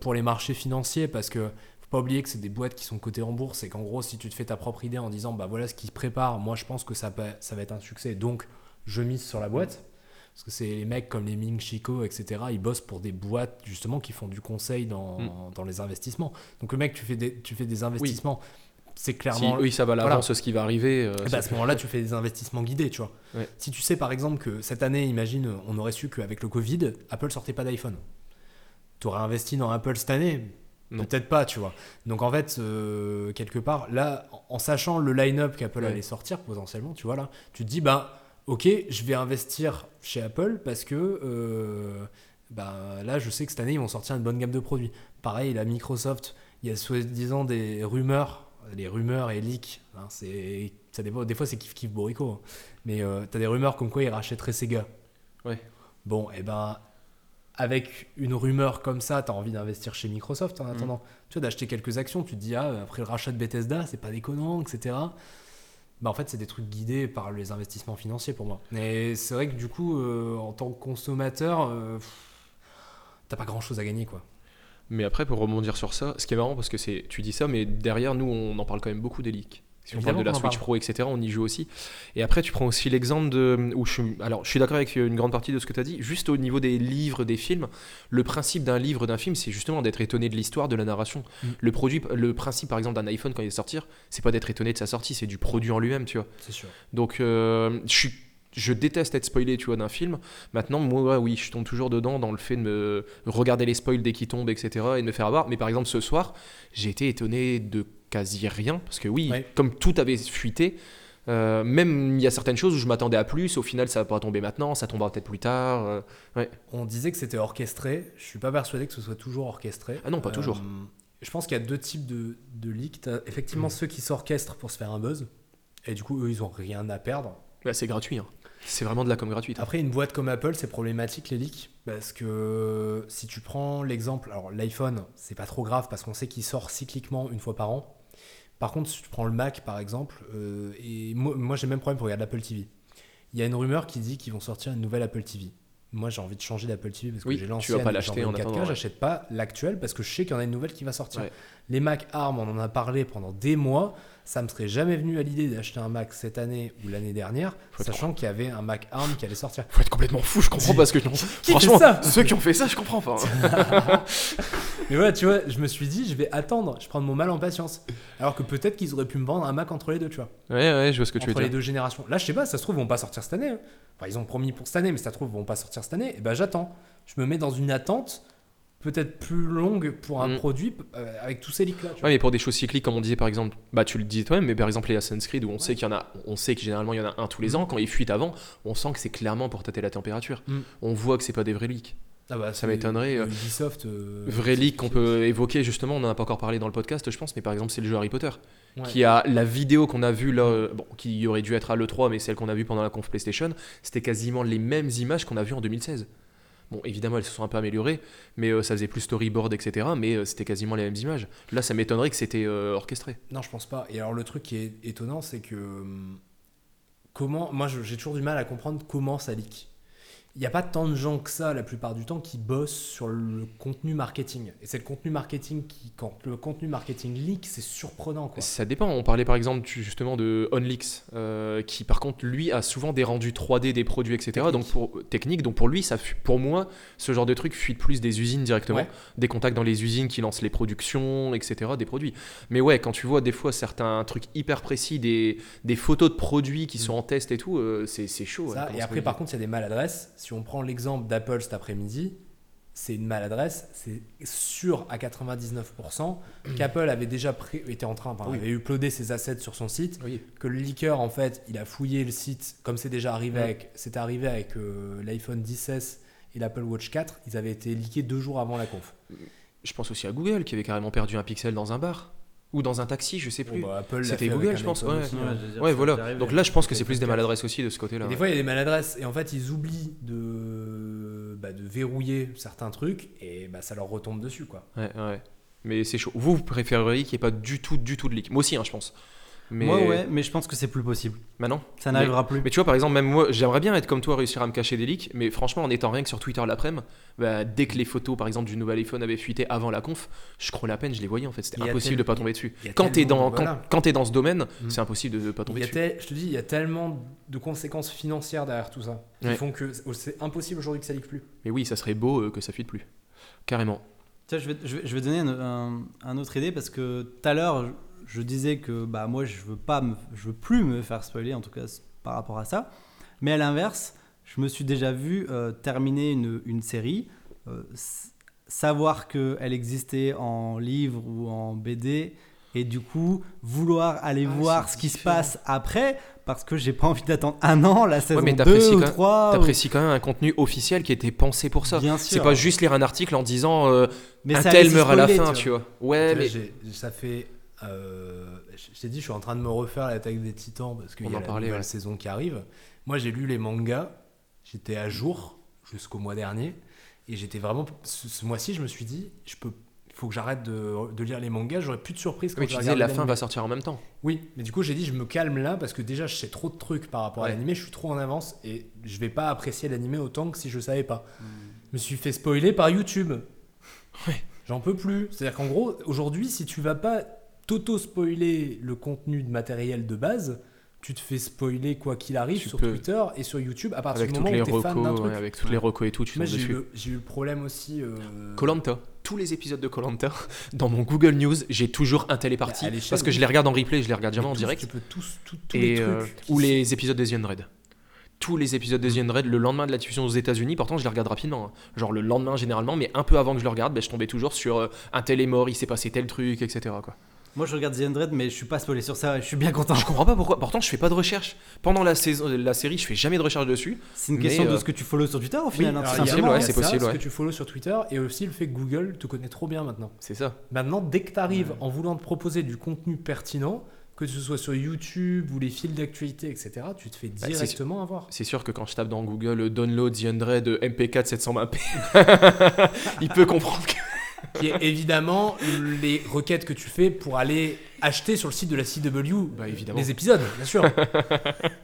pour les marchés financiers parce que faut pas oublier que c'est des boîtes qui sont cotées en bourse et qu'en gros, si tu te fais ta propre idée en disant bah voilà ce qu'ils préparent, moi je pense que ça, ça va être un succès, donc je mise sur la boîte. Parce que c'est les mecs comme les Ming Chico, etc. Ils bossent pour des boîtes justement qui font du conseil dans, mm. dans les investissements. Donc le mec, tu fais des, tu fais des investissements. C'est clairement. oui, ça va l'avance ce qui va arriver. Euh, bah, à ce moment-là, tu fais des investissements guidés, tu vois. Si tu sais par exemple que cette année, imagine, on aurait su qu'avec le Covid, Apple sortait pas d'iPhone tu aurais investi dans Apple cette année Peut-être pas, tu vois. Donc en fait, euh, quelque part, là, en sachant le line-up qu'Apple allait sortir potentiellement, tu vois, là, tu te dis, bah, ok, je vais investir chez Apple parce que euh, bah, là, je sais que cette année, ils vont sortir une bonne gamme de produits. Pareil, la Microsoft, il y a soi-disant des rumeurs les rumeurs et leaks, hein, c'est, ça dépend, des fois c'est kiff kiff Borico, hein. mais euh, t'as des rumeurs comme quoi ils rachèteraient Sega. Ouais. Bon, et ben, avec une rumeur comme ça, t'as envie d'investir chez Microsoft en Mm. attendant. Tu vois, d'acheter quelques actions, tu te dis, ah, après le rachat de Bethesda, c'est pas déconnant, etc. Bah, en fait, c'est des trucs guidés par les investissements financiers pour moi. Mais c'est vrai que du coup, euh, en tant que consommateur, euh, t'as pas grand chose à gagner, quoi. Mais après, pour rebondir sur ça, ce qui est marrant, parce que c'est, tu dis ça, mais derrière nous, on en parle quand même beaucoup des leaks. Si on parle de la Switch. Pro, etc., on y joue aussi. Et après, tu prends aussi l'exemple de. Où je suis, alors, je suis d'accord avec une grande partie de ce que tu as dit. Juste au niveau des livres, des films, le principe d'un livre, d'un film, c'est justement d'être étonné de l'histoire, de la narration. Mm. Le, produit, le principe, par exemple, d'un iPhone quand il est sorti, c'est pas d'être étonné de sa sortie, c'est du produit en lui-même, tu vois. C'est sûr. Donc, euh, je suis. Je déteste être spoilé, tu vois, d'un film. Maintenant, moi, ouais, oui, je tombe toujours dedans dans le fait de me regarder les spoils dès qu'ils tombent, etc., et de me faire avoir. Mais par exemple, ce soir, j'ai été étonné de quasi rien, parce que oui, Ouais. comme tout avait fuité, euh, même il y a certaines choses où je m'attendais à plus, au final, ça va pas tomber maintenant, ça tombera peut-être plus tard. euh, On disait que c'était orchestré. Je suis pas persuadé que ce soit toujours orchestré. Ah non, pas toujours. Je pense qu'il y a deux types de, de leaks. Effectivement ceux qui s'orchestrent pour se faire un buzz. Et du coup, eux, ils ont rien à perdre. bah, c'est gratuit. hein. C'est vraiment de la com gratuite. hein. Après, une boîte comme Apple, c'est problématique les leaks. Parce que si tu prends l'exemple, alors l'iPhone, c'est pas trop grave parce qu'on sait qu'il sort cycliquement une fois par an. Par contre, si tu prends le Mac par exemple, euh, et moi, moi, j'ai le même problème pour regarder l'Apple TV. Il y a une rumeur qui dit qu'ils vont sortir une nouvelle Apple TV. Moi, j'ai envie de changer d'Apple TV parce que Oui, j'ai tu l'ancienne. vas pas et l'acheter en une 4K, attendant, ouais. J'achète pas l'actuelle parce que je sais qu'il y en a une nouvelle qui va sortir. Ouais. Les Mac ARM, on en a parlé pendant des mois. Ça me serait jamais venu à l'idée d'acheter un Mac cette année ou l'année dernière, sachant qu'il y avait un Mac ARM qui allait sortir. Faut être complètement fou, je comprends pas ce que. Qui Franchement, ça ceux qui ont fait ça, je comprends pas. [LAUGHS] Mais voilà, tu vois, je me suis dit, je vais attendre, je prends mon mal en patience. Alors que peut-être qu'ils auraient pu me vendre un Mac entre les deux, tu vois. ouais, ouais, je vois ce que tu veux entre les dire. deux générations. Là, je sais pas, ça se trouve, ils vont pas sortir cette année. hein. Enfin, ils ont promis pour cette année, mais ça se trouve, ils vont pas sortir cette année. Et ben, j'attends. Je me mets dans une attente peut-être plus longue pour un Mm. produit euh, avec tous ces leaks là. tu vois. Ouais, mais pour des choses cycliques, comme on disait par exemple, bah tu le dis toi-même, mais par exemple les Assassin's Creed où on sait qu'il y en a, on sait que généralement il y en a un tous les ans, quand ils fuitent avant, on sent que c'est clairement pour tâter la température. Mm. On voit que c'est pas des vrais leaks. Ah bah, ça m'étonnerait, euh, Ubisoft. euh, Vrai c'est- leak qu'on peut évoquer justement, on en a pas encore parlé dans le podcast, je pense, mais par exemple c'est le jeu Harry Potter, Ouais. qui a la vidéo qu'on a vue là, euh, bon, qui aurait dû être à l'E3, mais celle qu'on a vue pendant la conf PlayStation, c'était quasiment les mêmes images qu'on a vues en 2016. Bon, évidemment, elles se sont un peu améliorées, mais euh, ça faisait plus storyboard, etc. Mais euh, c'était quasiment les mêmes images. Là, ça m'étonnerait que c'était orchestré. Non, je pense pas. Et alors, le truc qui est étonnant, c'est que. hum, Comment. Moi, j'ai toujours du mal à comprendre comment ça leak. Il n'y a pas tant de gens que ça, la plupart du temps, qui bossent sur le contenu marketing. Et c'est le contenu marketing qui. Quand le contenu marketing leak, c'est surprenant, quoi. Ça dépend. On parlait par exemple justement de OnLeaks, euh, qui par contre lui a souvent des rendus 3D des produits, etc. Technique. Donc pour technique. Donc pour lui, ça, pour moi, ce genre de truc fuit plus des usines directement, Ouais. des contacts dans les usines qui lancent les productions, etc. Des produits. Mais ouais, quand tu vois des fois certains trucs hyper précis, des, des photos de produits qui sont en test et tout, euh, c'est chaud. Ça, et après, par contre, il y a des maladresses. Si on prend l'exemple d'Apple cet après-midi, c'est une maladresse. C'est sûr à 99% qu'Apple avait déjà pré- été en train, enfin, Oui. avait uploadé ses assets sur son site. Oui. que le leaker en fait il a fouillé le site comme c'est déjà arrivé Ouais. avec c'est arrivé avec euh, l'iPhone 10s et l'Apple Watch 4 ils avaient été leakés deux jours avant la conf Je pense aussi à Google qui avait carrément perdu un pixel dans un bar ou dans un taxi, je sais plus. Bon, bah, C'était Google, je pense, ouais. aussi, Ouais, hein. Ouais, voilà. Donc là, je pense que c'est plus des iPhone 4. maladresses aussi de ce côté-là. Des fois il y a des maladresses et en fait ils oublient de, bah, de verrouiller certains trucs et bah, ça leur retombe dessus quoi Ouais, ouais. Mais c'est chaud. Vous, vous préféreriez qu'il n'y ait pas du tout, du tout de leak. Moi aussi, hein, je pense. Mais Moi, ouais, mais je pense que c'est plus possible. Maintenant Ça n'arrivera plus. Mais tu vois, par exemple, même moi, j'aimerais bien être comme toi, réussir à me cacher des leaks. Mais franchement, en étant rien que sur Twitter l'après-midi, bah, dès que les photos, par exemple, du nouvel iPhone avaient fuité avant la conf, je crois la peine, je les voyais en fait. C'était impossible tel- de pas tomber dessus. Quand t'es dans, quand, quand t'es dans ce domaine, Mm. c'est impossible de, de pas tomber y a dessus. tel- je te dis il y a tellement de conséquences financières derrière tout ça qui Ouais. font que c'est impossible aujourd'hui que ça leak plus Mais oui, ça serait beau euh, que ça fuite plus. Carrément. Tiens, je vais, je vais, je vais donner un autre idée parce que tout à l'heure, je, disais que bah, moi, je veux, pas me- je veux plus me faire spoiler, en tout cas par rapport à ça. Mais à l'inverse, je me suis déjà vu euh, terminer une, une série, euh, savoir qu'elle existait en livre ou en BD, et du coup, vouloir aller Ah, voir ce qui se passe après, parce que j'ai pas envie d'attendre un an, la saison mais 2 t'apprécies ou quand- 3. ou- T'apprécies quand même un contenu officiel qui a été pensé pour ça. Bien C'est sûr. pas juste lire un article en disant euh, mais un tel meurt à la fin, tu tu vois. Ouais, Tu vois, mais j'ai- ça fait euh, je t'ai dit, je suis en train de me refaire l'attaque des titans parce qu'il y a en la parlait, nouvelle ouais. saison qui arrive. Moi, j'ai lu les mangas, j'étais à jour jusqu'au mois dernier, et j'étais vraiment. Ce, ce mois-ci, je me suis dit, je peux. Il faut que j'arrête de, de lire les mangas, j'aurais plus de surprises quand Oui, je tu disais la fin va sortir en même temps. Oui, mais du coup, j'ai dit, je me calme là parce que déjà, je sais trop de trucs par rapport à l'animé, je suis trop en avance et je vais pas apprécier l'animé autant que si je savais pas. Hmm. Je me suis fait spoiler par YouTube. Ouais. J'en peux plus. C'est-à-dire qu'en gros, aujourd'hui, si tu vas pas t'auto-spoiler le contenu de matériel de base, tu te fais spoiler quoi qu'il arrive Tu sur peux. Twitter et sur YouTube à partir Avec du moment où t'es fan d'un truc. ouais, avec toutes les recos et tout, tu tombes j'ai eu, dessus. j'ai eu le problème aussi. euh, Colanta, tous les épisodes de Colanta, [LAUGHS] dans mon Google News, j'ai toujours un tel est parti à l'échelle, parce que je les regarde en replay, je les regarde jamais en tous- direct. Tu peux tous, tous, tous Et les euh, trucs. ou sont- les épisodes des The Undead. Tous les épisodes des The Undead, le lendemain de la diffusion aux États-Unis, pourtant je les regarde rapidement. hein. Genre le lendemain généralement, mais un peu avant que je le regarde, ben, je tombais toujours sur euh, un tel est mort, il s'est passé tel truc, etc. Quoi. Moi, je regarde The Undread, mais je suis pas spoilé sur ça. Je suis bien content. Je comprends pas pourquoi. Pourtant, je fais pas de recherche. Pendant la, saison, la série, je fais jamais de recherche dessus. C'est une question euh, de ce que tu follow sur Twitter au final. hein, y a- possible, ouais, c'est possible, Ce que tu follow sur Twitter et aussi le fait que Google te connaît trop bien maintenant. C'est ça. Maintenant, dès que tu arrives en voulant te proposer du contenu pertinent, que ce soit sur YouTube ou les fils d'actualité, etc., tu te fais c'est directement avoir. C'est sûr que quand je tape dans Google euh, download The euh, MP4 720p, [LAUGHS] il peut comprendre que. Qui est évidemment les requêtes que tu fais pour aller acheter sur le site de la CW Bah évidemment. les épisodes, bien sûr.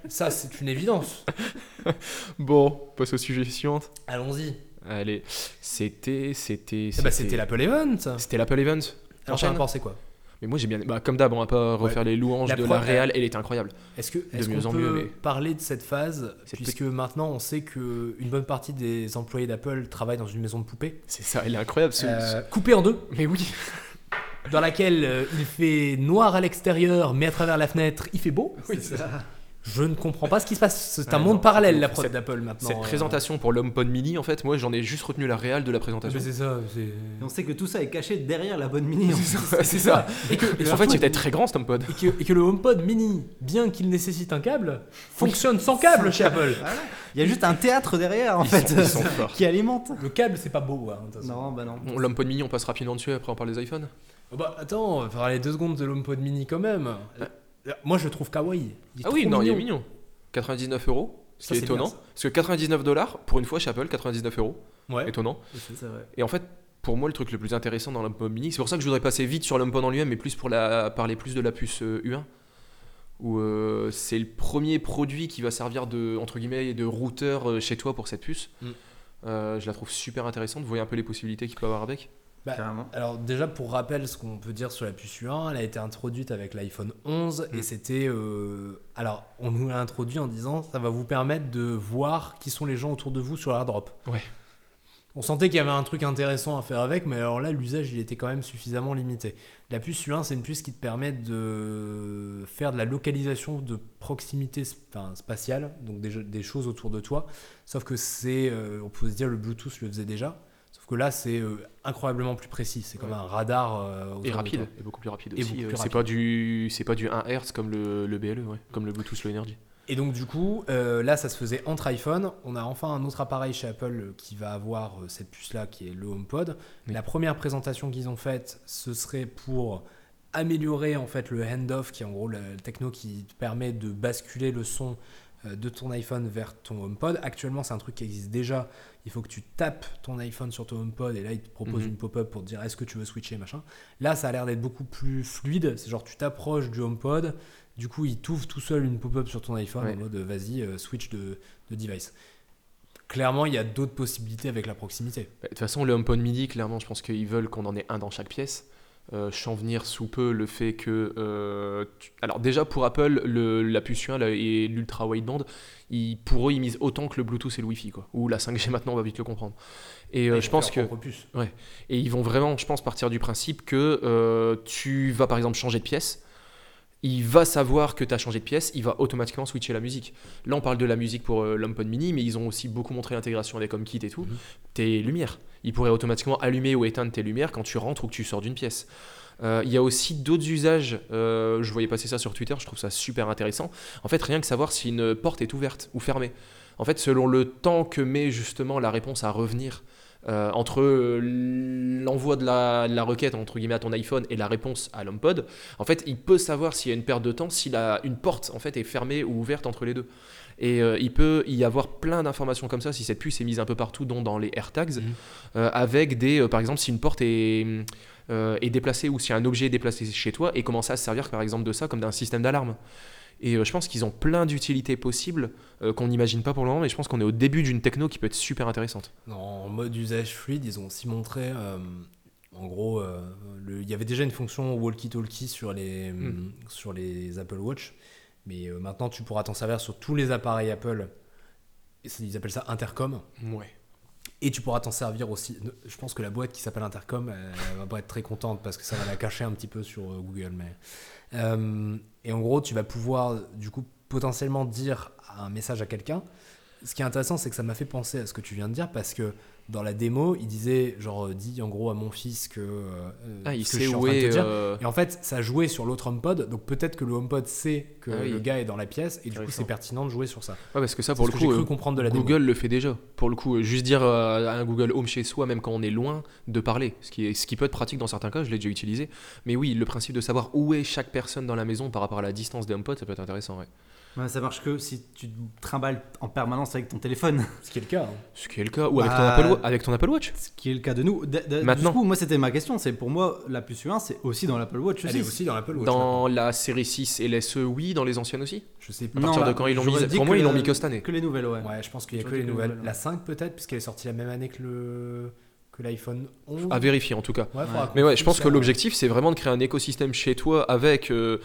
Ça, c'est une évidence. Bon, passe au sujet suivant. Allons-y. Allez, c'était. C'était. Eh bah, c'était l'Apple Event. C'était l'Apple Event. Alors, t'en as pensé quoi? Mais moi j'ai bien. Bah, comme d'hab, on va pas refaire les louanges La de la Real, elle était incroyable. Est-ce que est-ce mieux qu'on en peut mieux, mais- parler de cette phase Cette puisque maintenant on sait que une bonne partie des employés d'Apple travaillent dans une maison de poupées C'est ça, elle est incroyable. ce- euh, coupée en deux Mais oui. dans laquelle euh, il fait noir à l'extérieur mais à travers la fenêtre il fait beau. C'est ça. Je ne comprends pas ce qui se passe. C'est un Ouais, monde non, parallèle la prod cette- d'Apple maintenant. Cette euh. présentation pour l'HomePod mini, en fait, moi j'en ai juste retenu la Real de la présentation. mais c'est ça. Et on sait que tout ça est caché derrière la bonne mini. c'est ça. Et que, et en fait, il était très grand cet HomePod. et que, et que le HomePod mini, bien qu'il nécessite un câble, fonctionne sans câble chez Apple. Voilà. Il y a juste un théâtre derrière en Ils fait sont- ils sont [LAUGHS] forts. qui alimente. Le câble, c'est pas beau. hein. Non, bah non. Bon, L'HomePod mini, on passe rapidement dessus, après on parle des iPhones. Oh Bah attends, on va parler deux secondes de l'HomePod mini quand même. Euh, Moi je le trouve kawaii. Il est Ah oui, non, il est mignon. mignon. 99 euros, ce qui est bien, étonnant. Parce que 99 dollars, pour une fois chez Apple, 99 euros, Ouais. étonnant. Vrai. Et en fait, pour moi, le truc le plus intéressant dans l'HomePod mini, c'est pour ça que je voudrais passer vite sur l'HomePod en lui-même, mais plus pour la, parler plus de la puce euh, U1. Où euh, c'est le premier produit qui va servir de, entre guillemets, de routeur euh, chez toi pour cette puce. Mm. Euh, je la trouve super intéressante. Vous voyez un peu les possibilités qu'il peut avoir avec? Bah. Alors déjà pour rappel, ce qu'on peut dire sur la puce U1, elle a été introduite avec l'iPhone 11 et Mm. c'était... euh, Alors on nous l'a introduit en disant ça va vous permettre de voir qui sont les gens autour de vous sur l'airdrop. Ouais. On sentait qu'il y avait un truc intéressant à faire avec, mais alors là l'usage il était quand même suffisamment limité. La puce U1 c'est une puce qui te permet de faire de la localisation de proximité enfin, spatiale, donc des, des choses autour de toi. Sauf que c'est, euh, on peut se dire le Bluetooth le faisait déjà. Sauf que là, c'est euh, incroyablement plus précis. C'est comme Ouais. un radar. euh, Et de rapide, et beaucoup plus rapide aussi. Euh, c'est pas du, c'est pas du 1 Hz comme le, le BLE, ouais, comme le Bluetooth Low Energy. Et donc, du coup, euh, là, ça se faisait entre iPhone. On a enfin un autre appareil chez Apple qui va avoir cette puce-là, qui est le HomePod. Oui. La première présentation qu'ils ont faite, ce serait pour améliorer en fait le handoff, qui est en gros le, le techno qui permet de basculer le son de ton iPhone vers ton HomePod. Actuellement, c'est un truc qui existe déjà. Il faut que tu tapes ton iPhone sur ton HomePod et là, il te propose Mhm. une pop-up pour te dire est-ce que tu veux switcher, machin. Là, ça a l'air d'être beaucoup plus fluide. C'est genre, tu t'approches du HomePod, du coup, il t'ouvre tout seul une pop-up sur ton iPhone Ouais. en mode vas-y, euh, switch de, de device. Clairement, il y a d'autres possibilités avec la proximité. Bah, De toute façon, le HomePod midi, clairement, je pense qu'ils veulent qu'on en ait un dans chaque pièce. Euh, venir sous peu le fait que. euh, tu- Alors, déjà, pour Apple, le, la puce U1 là, et l'ultra wideband, ils, pour eux, ils misent autant que le Bluetooth et le Wi-Fi. Quoi. Ou la 5G [LAUGHS] maintenant, on va vite le comprendre. Et euh, Ils je vont pense que. puce. Et ils vont vraiment, je pense, partir du principe que euh, tu vas par exemple changer de pièce. Il va savoir que tu as changé de pièce, il va automatiquement switcher la musique. Là, on parle de la musique pour euh, l'HomePod mini, mais ils ont aussi beaucoup montré l'intégration avec HomeKit et tout. Mhm. Tes lumières. Il pourrait automatiquement allumer ou éteindre tes lumières quand tu rentres ou que tu sors d'une pièce. Euh, Il y a aussi d'autres usages. euh, je voyais passer ça sur Twitter, je trouve ça super intéressant. En fait, rien que savoir si une porte est ouverte ou fermée. En fait, selon le temps que met justement la réponse à revenir euh, entre euh, l'envoi de la, la requête entre guillemets à ton iPhone et la réponse à l'HomePod, en fait, il peut savoir s'il y a une perte de temps, si la, une porte en fait est fermée ou ouverte entre les deux. Et euh, il peut y avoir plein d'informations comme ça si cette puce est mise un peu partout, dont dans les AirTags, euh, avec des, euh, par exemple, si une porte est, est déplacée ou si un objet est déplacé chez toi et commencer à se servir par exemple de ça comme d'un système d'alarme. Et euh, je pense qu'ils ont plein d'utilités possibles euh, qu'on n'imagine pas pour le moment, mais je pense qu'on est au début d'une techno qui peut être super intéressante. En mode usage fluide, ils ont aussi montré, euh, en gros, euh, le- il y avait déjà une fonction walkie-talkie sur les, Mm. sur les Apple Watch, mais maintenant tu pourras t'en servir sur tous les appareils Apple. Ils appellent ça intercom. Ouais. Et tu pourras t'en servir aussi. Je pense que la boîte qui s'appelle Intercom, elle va pas être très contente parce que ça va la cacher un petit peu sur Google. Mais... Euh, et en gros, tu vas pouvoir du coup potentiellement dire un message à quelqu'un. Ce qui est intéressant, c'est que ça m'a fait penser à ce que tu viens de dire parce que dans la démo, il disait genre dis en gros à mon fils que euh, Ah, il sait où est. euh, Et en fait, ça jouait sur l'autre HomePod, donc peut-être que le HomePod sait que Ah oui. le gars est dans la pièce, et du coup, Intéressant. c'est pertinent de jouer sur ça. Ouais, parce que ça, pour le coup, cru euh, comprendre de la démo. Google le fait déjà. Pour le coup, euh, juste dire euh, à un Google Home chez soi, même quand on est loin, de parler. Ce qui, est, ce qui peut être pratique dans certains cas, je l'ai déjà utilisé. Mais oui, le principe de savoir où est chaque personne dans la maison par rapport à la distance des HomePod, ça peut être intéressant. Ouais. Ouais, ça marche que si tu te trimbales en permanence avec ton téléphone, [LAUGHS] Ce qui est le cas. hein. Ce qui est le cas. Ou avec, Bah, ton, Apple, Wa- avec ton Apple Watch. ce qui est le cas de nous. De- de- Maintenant. Du coup, moi, c'était ma question. C'est pour moi, la puce U1, c'est aussi dans l'Apple Watch Elle aussi. est aussi dans l'Apple Watch. maintenant. Dans la série 6 et l'SE, oui. Dans les anciennes aussi. Je sais À pas. Non, partir de quand ils l'ont mis Pour moi, ils l'ont mis que cette année. Que les nouvelles, ouais. Ouais, je pense qu'il y a que les que les nouvelles. nouvelles, La ouais. 5 peut-être, puisqu'elle est sortie la même année que le que l'iPhone 11. À vérifier en tout cas. Ouais, Mais ouais, je pense que l'objectif, c'est vraiment de créer un écosystème chez toi avec, euh,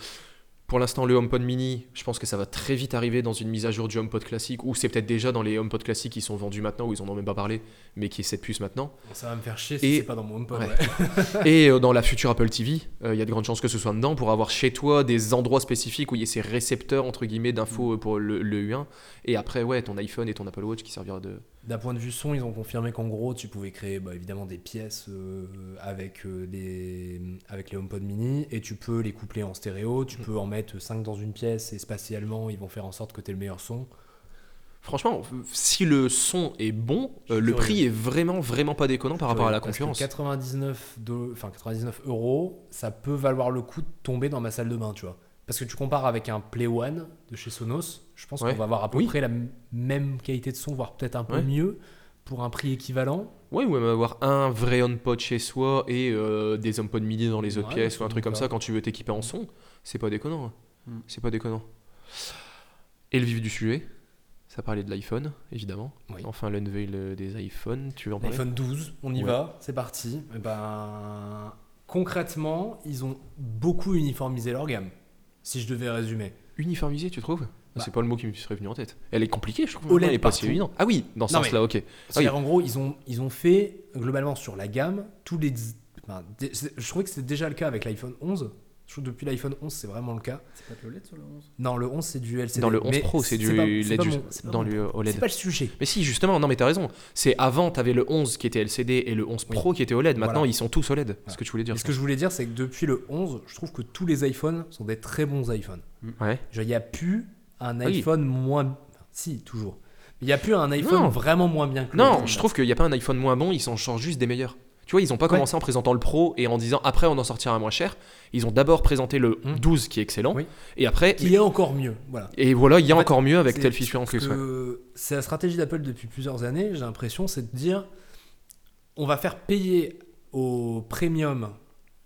pour l'instant, le HomePod mini. Je pense que ça va très vite arriver dans une mise à jour du HomePod classique, ou c'est peut-être déjà dans les HomePod classiques qui sont vendus maintenant, où ils en ont même pas parlé, mais qui est cette puce maintenant. Ça va me faire chier si Et- c'est pas dans mon HomePod. Ouais. ouais. Et euh, [LAUGHS] dans la future Apple TV, euh, il y a de grandes chances que ce soit dedans pour avoir chez toi des endroits spécifiques où il y a ces récepteurs entre guillemets d'infos euh, pour le, le U1. Et après, ouais, ton iPhone et ton Apple Watch qui servira de. D'un point de vue son, ils ont confirmé qu'en gros, tu pouvais créer bah, évidemment des pièces euh, avec, euh, les, avec les HomePod mini et tu peux les coupler en stéréo. Tu Mm. peux en mettre 5 dans une pièce et spatialement, ils vont faire en sorte que tu aies le meilleur son. Franchement, si le son est bon, euh, le prix est vraiment vraiment pas déconnant par rapport à la concurrence. 99, de, enfin 99 euros, ça peut valoir le coup de tomber dans ma salle de bain, tu vois. Parce que tu compares avec un Play One de chez Sonos, je pense Ouais. qu'on va avoir à peu Oui. près la même qualité de son, voire peut-être un peu Ouais. mieux pour un prix équivalent. Ouais, ou même avoir un vrai HomePod chez soi et euh, des HomePod midi dans les autres Ouais, pièces ou un truc comme ça quand tu veux t'équiper en son, c'est pas déconnant. hein. Mm. C'est pas déconnant. Et le vif du sujet, ça parlait de l'iPhone, évidemment. Oui. Enfin, l'unveil euh, des iPhones, tu veux en parler? iPhone 12, on y Ouais. va, c'est parti. Et ben, concrètement, ils ont beaucoup uniformisé leur gamme, si je devais résumer. Uniformisé, tu trouves? Bah. C'est pas le mot qui me serait venu en tête. Elle est compliquée, je trouve. OLED Elle est pas si évidente. Ah oui, dans ce sens-là, ok. C'est-à-dire, en gros, ils ont, ils ont fait, globalement, sur la gamme, tous les... enfin, je trouvais que c'était déjà le cas avec l'iPhone 11. Je trouve que depuis l'iPhone 11, c'est vraiment le cas. C'est pas le OLED sur le 11 Non, le 11, c'est du LCD. Dans le 11 mais Pro, c'est du pas- LED pas mon- pas dans le OLED. C'est pas le sujet. Mais si, justement, non, mais t'as raison. C'est avant, t'avais le 11 qui était LCD et le 11 Oui. Pro qui était OLED. Maintenant, Voilà. ils sont tous OLED. C'est ce Voilà. que tu voulais dire. Ce que je voulais dire, c'est que depuis le 11, je trouve que tous les iPhones sont des très bons iPhones. Ouais. Genre, Il n'y a plus un Oui. iPhone moins. si, toujours. Il n'y a plus un iPhone Non. vraiment moins bien que. Non, je trouve qu'il n'y a pas un iPhone moins bon, ils s'en sortent juste des meilleurs. Tu vois, ils n'ont pas Ouais. commencé en présentant le Pro et en disant après on en sortira un moins cher. Ils ont d'abord présenté le Hmm. 12 qui est excellent. Oui. Et après, Qui est encore mieux. Voilà. et voilà, il y a En fait, encore mieux avec telle feature en plus. ouais. C'est la stratégie d'Apple depuis plusieurs années, j'ai l'impression, c'est de dire on va faire payer au premium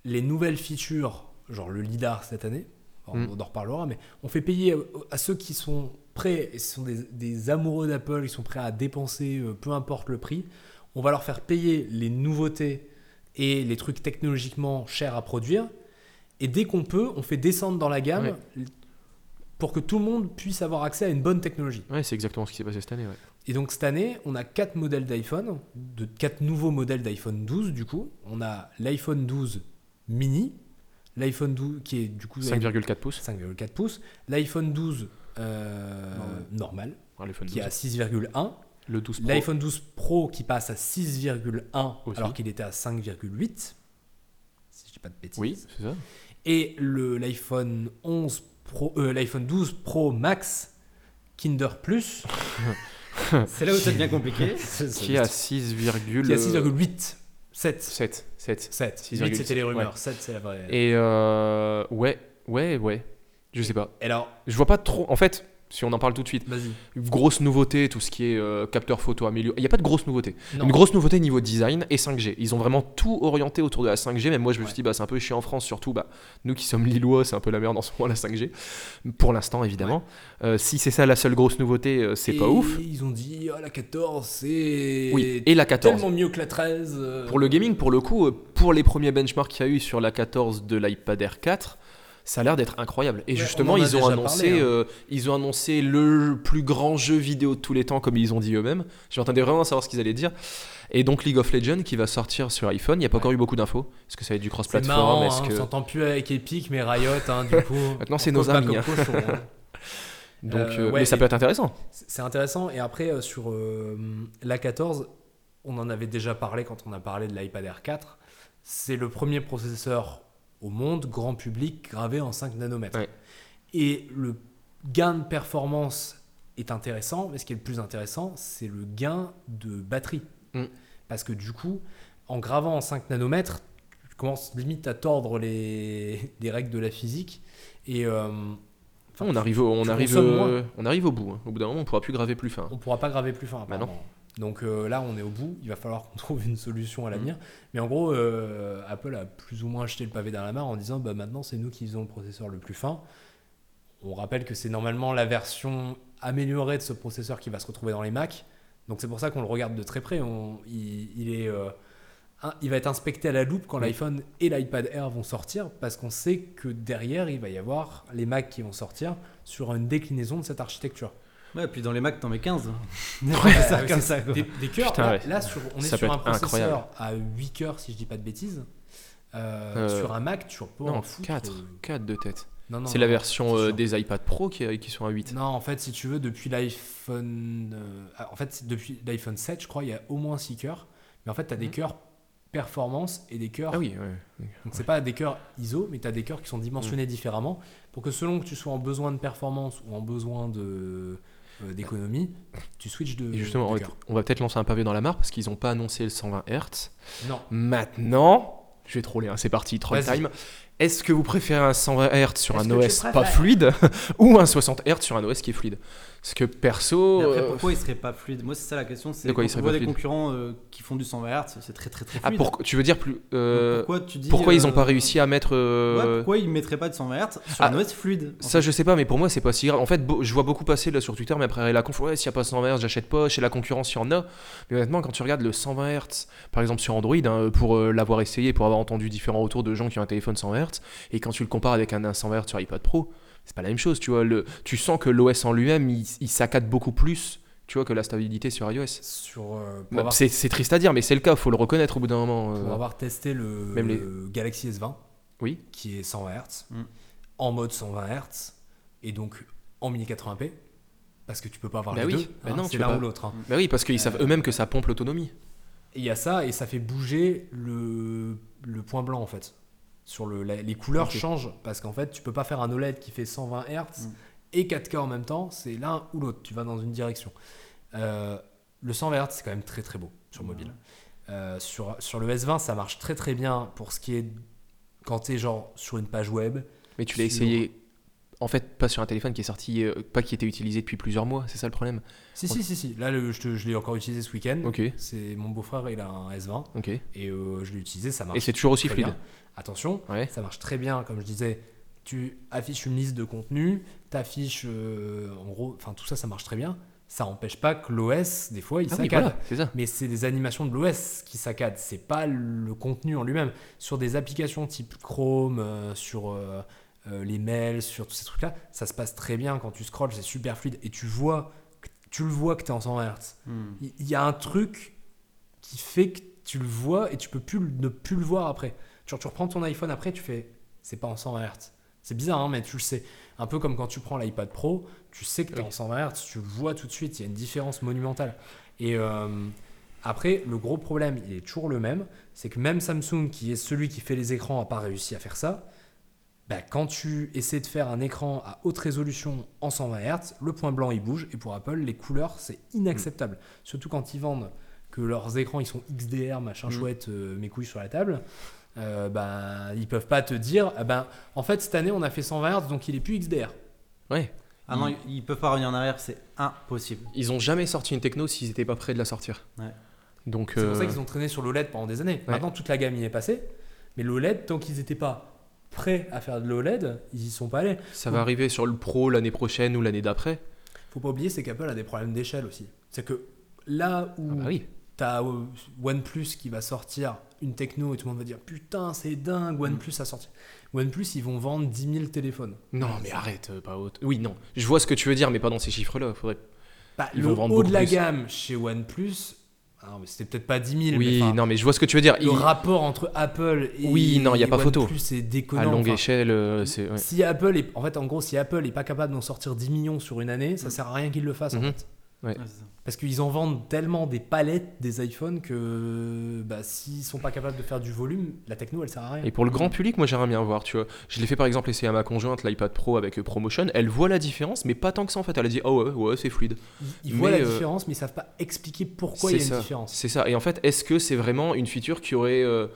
les nouvelles features, genre le LIDAR cette année, on Mm. en reparlera, mais on fait payer à ceux qui sont prêts, et ce sont des, des amoureux d'Apple, ils sont prêts à dépenser euh, peu importe le prix, on va leur faire payer les nouveautés et les trucs technologiquement chers à produire, et dès qu'on peut, on fait descendre dans la gamme pour que tout le monde puisse avoir accès à une bonne technologie. Ouais, c'est exactement ce qui s'est passé cette année. ouais. Et donc cette année, on a quatre modèles d'iPhone, de quatre nouveaux modèles d'iPhone 12 du coup. On a l'iPhone 12 mini, l'iPhone 12 qui est du coup 5,4 pouces. 5,4 pouces, l'iPhone 12 euh, Normal. qui est 12. à 6,1, Le 12 Pro. l'iPhone 12 Pro qui passe à 6,1 Aussi. alors qu'il était à 5,8 si je dis pas de bêtises. Oui, c'est ça. Et le l'iPhone 11 Pro, euh, l'iPhone 12 Pro Max Kinder Plus [LAUGHS] C'est là où [LAUGHS] ça devient compliqué. qui a 6, Qui a 6,8. 7. 7. 7. 7. 6,8. 8 c'était les rumeurs. Ouais. 7 c'est la vraie. Et euh, ouais, ouais, ouais. Je sais pas. Et alors, Je vois pas trop. En fait, si on en parle tout de suite, grosse nouveauté, tout ce qui est euh, capteur photo amélioré. Il n'y a pas de grosse nouveauté. Non. Une grosse nouveauté niveau design et 5G. Ils ont vraiment tout orienté autour de la 5G. Même moi, je me suis dit, bah, c'est un peu chiant en France, surtout bah, nous qui sommes lillois, c'est un peu la merde en ce moment, la 5G. Pour l'instant, évidemment. Euh, si c'est ça la seule grosse nouveauté, euh, c'est pas ouf. Ils ont dit, ah, la 14, c'est. Oui, et la 14. Tellement mieux que la 13. euh. Pour le gaming, pour le coup, pour les premiers benchmarks qu'il y a eu sur la 14 de l'iPad Air 4, ça a l'air d'être incroyable. Et Ouais, justement, on ils ont annoncé, parlé, hein. euh, ils ont annoncé le plus grand jeu vidéo de tous les temps, comme ils ont dit eux-mêmes. J'entendais vraiment savoir ce qu'ils allaient dire. Et donc League of Legends qui va sortir sur iPhone. Il n'y a pas encore eu beaucoup d'infos. Est-ce que ça va être du cross-platform marrant, Est-ce hein, que on s'entend plus avec Epic, mais Riot, hein, du coup. [LAUGHS] Maintenant, c'est nos amis, hein. [LAUGHS] donc, Euh, euh, ouais, mais ça peut être intéressant. C'est intéressant. Et après, euh, sur la 14, on en avait déjà parlé quand on a parlé de l'iPad Air 4. C'est le premier processeur au monde, grand public, gravé en 5 nanomètres. Ouais. Et le gain de performance est intéressant, mais ce qui est le plus intéressant, c'est le gain de batterie. Mm. Parce que du coup, en gravant en 5 nanomètres, tu commences limite à tordre les, [LAUGHS] les règles de la physique. Et euh, enfin, on arrive, au, on arrive, euh, on arrive au bout. hein. Au bout d'un moment, on pourra plus graver plus fin. on pourra pas graver plus fin. Bah non. Donc euh, là, on est au bout. Il va falloir qu'on [LAUGHS] trouve une solution Mm. à l'avenir. Mais en gros, euh, Apple a plus ou moins jeté le pavé dans la mare en disant bah, maintenant, c'est nous qui faisons le processeur le plus fin. On rappelle que c'est normalement la version améliorée de ce processeur qui va se retrouver dans les Mac. Donc c'est pour ça qu'on le regarde de très près. On- il, il est, euh, un- il va être inspecté à la loupe quand Oui. l'iPhone et l'iPad Air vont sortir parce qu'on sait que derrière, il va y avoir les Mac qui vont sortir sur une déclinaison de cette architecture. Ouais, puis dans les Macs, t'en mets 15. Ouais, [LAUGHS] ça, ouais, comme c'est ça, quoi. Des, des cœurs. Putain, là, ouais. là, sur, on est Ça sur un processeur incroyable. à 8 cœurs, si je dis pas de bêtises. Euh, Euh, sur un Mac, tu peux Non, en foutre. 4. euh, 4 de tête. C'est la version euh, des iPad Pro qui, qui sont à 8. Non, en fait, si tu veux, depuis l'iPhone. euh, ah, en fait, depuis l'iPhone 7, je crois, il y a au moins 6 cœurs. Mais en fait, tu as des Mhm. cœurs performance et des cœurs. Ah oui, ouais. Donc, c'est pas des cœurs ISO, mais tu as des cœurs qui sont dimensionnés différemment pour que selon que tu sois en besoin de performance ou en besoin de. Euh, d'économie, tu switches de, Et justement, de on va, peut-être lancer un pavé dans la mare parce qu'ils n'ont pas annoncé le 120 Hz. Non, Maintenant, je vais troller, hein, c'est parti, troll time. Est-ce que vous préférez un 120 Hz [LAUGHS] sur un OS pas fluide ou un 60 Hz sur un OS qui est fluide? Parce que perso. Mais après, euh, pourquoi il serait pas fluide? Moi, c'est ça la question. C'est De quoi quand il serait on voit pas des concurrents euh, qui font du 120 Hz, c'est très très très ah, fluide. pour- tu veux dire plus. euh, pourquoi tu dis pourquoi ils n'ont pas réussi à mettre. ouais, pourquoi ils mettraient pas de 120 Hz sur Ah, un OS fluide Ça, je sais pas, mais pour moi, c'est pas si grave. En fait, je vois beaucoup passer là sur Twitter, mais après la conf, ouais, s'il n'y a pas 120 Hz, j'achète pas. Chez la concurrence, il y en a. Mais honnêtement, quand tu regardes le 120 Hz, par exemple sur Android, hein, pour l'avoir essayé, pour avoir entendu différents retours de gens qui ont un téléphone 120 Hz, et quand tu le compares avec un, un 120 Hz sur iPad Pro, c'est pas la même chose. Tu vois, le, tu sens que l'OS en lui-même, il, il saccade beaucoup plus. Tu vois que la stabilité sur iOS. sur, euh, Bah, avoir C'est c'est triste à dire, mais c'est le cas. Faut le reconnaître au bout d'un moment. euh. Pour avoir testé le, Même les- le Galaxy S20, Oui. qui est 120 Hz, Mm. en mode 120 Hz, et donc en 1080p, parce que tu peux pas avoir Bah les oui. deux, Bah hein, non, c'est tu peux l'un pas. ou l'autre. hein. Bah oui, parce qu'ils savent Euh, eux-mêmes que ça pompe l'autonomie. Et il y a ça, et ça fait bouger le, le point blanc en fait. Sur le, la- les couleurs changent, parce qu'en fait, tu peux pas faire un OLED qui fait 120 Hz Mm. et 4K en même temps, c'est l'un ou l'autre, tu vas dans une direction. Euh, le 120 Hz, c'est quand même très très beau sur mobile. Euh, sur, sur le S20, ça marche très très bien pour ce qui est quand tu es genre sur une page web. Mais tu l'as essayé, en fait, pas sur un téléphone qui est sorti, euh, pas qui était utilisé depuis plusieurs mois, c'est ça le problème Si, Ok. si, si, si. Là, le- je, te- je l'ai encore utilisé ce week-end. Ok, C'est mon beau-frère, il a un S20 ok. et euh, je l'ai utilisé, ça marche. Et c'est toujours aussi fluide bien. Attention, Ouais. ça marche très bien, comme je disais. Tu affiches une liste de contenus, tu affiches en gros, enfin tout ça, ça marche très bien. Ça n'empêche pas que l'OS, des fois, il Ah oui, saccade. voilà, ça. Mais c'est des animations de l'OS qui saccadent, c'est pas le contenu en lui-même. Sur des applications type Chrome, euh, sur euh, les mails, sur tous ces trucs-là, ça se passe très bien quand tu scrolles, c'est super fluide et tu vois, tu le vois que tu es en 120 Hz. Hmm. Il y a un truc qui fait que tu le vois et tu peux plus ne plus le voir après. Tu reprends ton iPhone après, tu fais, c'est pas en 120 Hz. C'est bizarre, hein, mais tu le sais. Un peu comme quand tu prends l'iPad Pro, tu sais que tu es Oui. en 120 Hz, tu le vois tout de suite, il y a une différence monumentale. Et euh, après, le gros problème, il est toujours le même, c'est que même Samsung, qui est celui qui fait les écrans, n'a pas réussi à faire ça. Bah, quand tu essaies de faire un écran à haute résolution en 120 Hz, le point blanc il bouge et pour Apple, les couleurs c'est inacceptable. Surtout quand ils vendent que leurs écrans ils sont XDR, machin Mm. chouette, euh, mes couilles sur la table. Euh, ben, ils peuvent pas te dire, ah ben, en fait cette année on a fait 120 Hz donc il est plus XDR. Ouais. Ah non, ils peuvent pas revenir en arrière, c'est impossible. Ils ont jamais sorti une techno s'ils étaient pas prêts de la sortir. Ouais. Donc, C'est pour euh, ça qu'ils ont traîné sur l'OLED pendant des années. Maintenant toute la gamme y est passée, mais l'OLED tant qu'ils n'étaient pas prêts à faire de l'OLED, ils y sont pas allés. ça va arriver sur le Pro l'année prochaine ou l'année d'après. Faut pas oublier c'est qu'Apple a des problèmes d'échelle aussi. C'est que là où Ah bah oui. T'as euh, OnePlus qui va sortir une techno et tout le monde va dire putain c'est dingue OnePlus a sorti. OnePlus ils vont vendre 10 000 téléphones. Non, mais arrête, euh, pas haute. Oui, non. Je vois ce que tu veux dire, mais pas dans ces chiffres-là. Faudrait... Bah, Ils le vont vendre haut de la plus. gamme chez OnePlus, ah mais c'était peut-être pas 10 000 mais Oui, non, mais je vois ce que tu veux dire. le Il- rapport entre Apple et Oui, non, y a pas photo. OnePlus c'est déconnant. À longue Enfin, échelle, euh, c'est. ouais. Si Apple est, en fait, en gros, si Apple est pas capable d'en sortir 10 millions sur une année, ça sert à rien qu'ils le fassent en Mhm. fait. Ouais. Parce qu'ils en vendent tellement des palettes des iPhones que bah, s'ils sont pas capables de faire du volume, la techno elle sert à rien. Et pour le grand public, moi j'aimerais bien voir, tu vois. Je l'ai fait par exemple essayer à ma conjointe l'iPad Pro avec euh, ProMotion. Elle voit la différence, mais pas tant que ça en fait. Elle a dit, oh ouais, ouais, c'est fluide. Ils, ils voient la euh, différence, mais ils savent pas expliquer pourquoi il y a une différence. C'est ça. Et en fait, est-ce que c'est vraiment une feature qui aurait. euh,